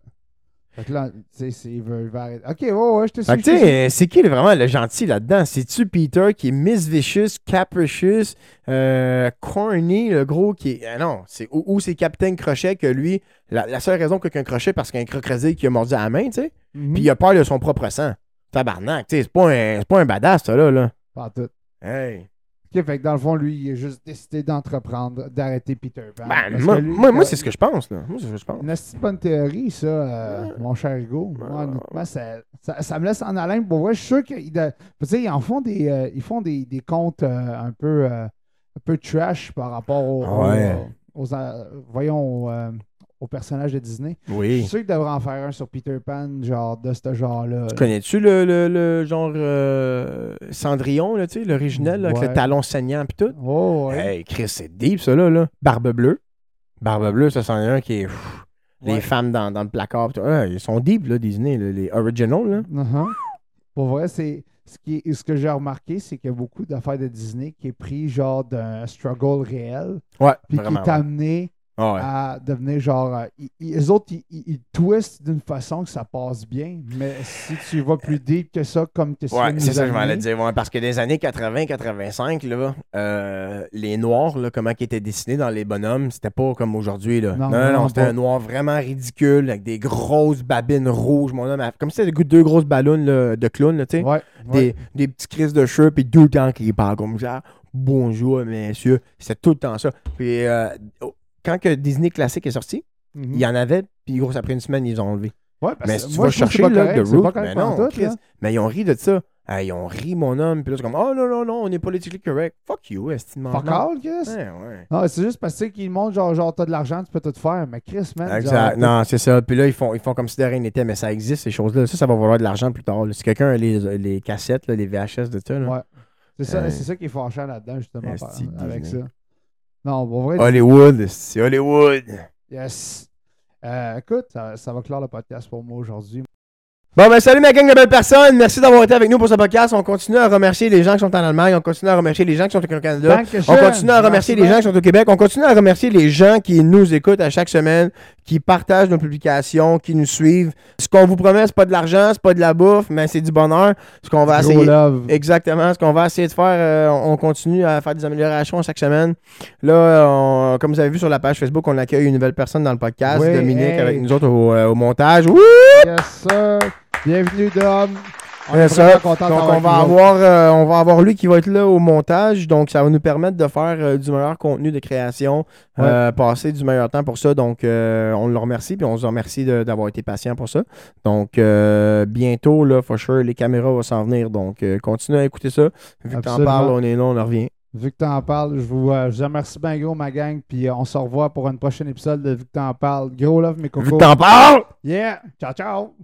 Fait que là, tu sais, c'est- il veut, arrêter. Ok, ouais, ouais, je te suis. Tu sais, c'est qui vraiment le gentil là-dedans? C'est-tu Peter qui est misvicious, capricious, euh, corny, le gros qui est. ah non, c'est, ou, ou c'est Captain Crochet que lui, la, la seule raison que qu'un crochet, parce qu'il y a un crocodile qui a mordu à la main, tu sais, Mhm. puis il a peur de son propre sang. Tabarnak, tu sais, c'est pas un, pas un badass, ça, là. là. Pas tout. Hey. Ok, fait que dans le fond, lui, il a juste décidé d'entreprendre, d'arrêter Peter Pan. Ben, moi, lui, moi, c'est ce que je pense, là. Moi, c'est ce que je pense. Une assez bonne théorie, ça, euh, mon cher Hugo. Moi, honnêtement, ça, ça, ça me laisse en haleine. Pour vrai, je suis sûr qu'ils ils en font des, euh, ils font des, des comptes euh, un peu, un peu trash par rapport au- au- Ouais. aux, voyons, au, personnage de Disney. Je suis Oui. sûr qu'ils devraient en faire un sur Peter Pan, genre de ce genre-là. là. Connais-tu le, le, le genre euh, Cendrillon, là, tu sais, l'original, avec le talon saignant et tout? Oh, ouais. Hey, Chris, c'est deep, ça, là. là. Barbe bleue. Barbe bleue, ça, c'en est un qui est. pff, Ouais. Les femmes dans, dans le placard. Ouais, ils sont deep, là, Disney, là, les originals, là. Uh-huh. Pour vrai, c'est ce, qui est- ce que j'ai remarqué, c'est qu'il y a beaucoup d'affaires de Disney qui est pris genre d'un struggle réel, Ouais, puis qui est amené Ouais. à devenir genre. euh, ils- ils- les autres, ils, twistent d'une façon que ça passe bien, mais si tu vas plus deep que ça, comme que Ouais, c'est ça que je m'allais dire. ouais, parce que des années 80-85, là, euh, les noirs, là, comment ils étaient dessinés dans les bonhommes, c'était pas comme aujourd'hui. Là. Non, Non, non, non, c'était un noir vraiment ridicule, avec des grosses babines rouges, mon homme. Comme si c'était deux- deux grosses ballons là, de clown, là, tu sais. Ouais, Des, des petits crises de cheveux, puis deux temps qui parlent comme ça. Bonjour, messieurs. C'était tout le temps ça. Puis euh, quand que Disney Classic est sorti, Mhm. il y en avait, puis gros, après une semaine, ils ont enlevé. Ouais, parce Mais si tu moi, vas chercher pas là, correct, The Root, mais non, pantoute, Chris, mais ils ont ri de ça. Ah, ils ont ri, mon homme. Puis là, c'est comme, oh non, non, non, on est politically correct. Fuck you, estimement. Fuck all, Chris? Ouais, ouais. Non, c'est juste parce qu'ils montrent genre, genre t'as de l'argent, tu peux tout faire. Mais Chris, man. Exact. genre, Non, c'est ça. Puis là, ils font, ils font comme si de rien n'était, mais ça existe, ces choses-là. Ça, ça va valoir de l'argent plus tard. là. Si quelqu'un a les, les cassettes, là, les VHS de ça, là. Ouais. C'est ça, Ouais. c'est ça qui est fâchant là-dedans, justement, par- avec ça. Non, pour vrai, Hollywood, c'est Hollywood. yes. Euh, écoute, ça, ça va clore le podcast pour moi aujourd'hui. Bon, ben, salut ma gang de belles personnes. Merci d'avoir été avec nous pour ce podcast. On continue à remercier les gens qui sont en Allemagne. On continue à remercier les gens qui sont au Canada. On continue à remercier les gens qui sont au Québec. On continue à remercier les gens qui nous écoutent à chaque semaine, qui partagent nos publications, qui nous suivent. Ce qu'on vous promet, c'est pas de l'argent, c'est pas de la bouffe, mais c'est du bonheur. Ce qu'on va essayer. love. Exactement. Ce qu'on va essayer de faire, euh, on on continue à faire des améliorations chaque semaine. Là, on- comme vous avez vu sur la page Facebook, on accueille une nouvelle personne dans le podcast, Oui, Dominique, hey. avec nous autres au, euh, au montage. Yes, sir. Bienvenue, Dom. On est ça. Donc, on va, avoir, euh, on va avoir lui qui va être là au montage. Donc, ça va nous permettre de faire euh, du meilleur contenu de création, euh, passer du meilleur temps pour ça. Donc, on le remercie. Puis, on se remercie d'avoir été patient pour ça. Donc, bientôt, là, for sure, les caméras vont s'en venir. Donc, continuez à écouter ça. Vu que t'en parles, on est là, on en revient. Vu que t'en parles, je vous, euh, je vous remercie bien gros, ma gang. Puis on se revoit pour un prochain épisode de Vu que t'en parles. Gros love, mes Vu cocos. que t'en parles! Yeah. Ciao, ciao.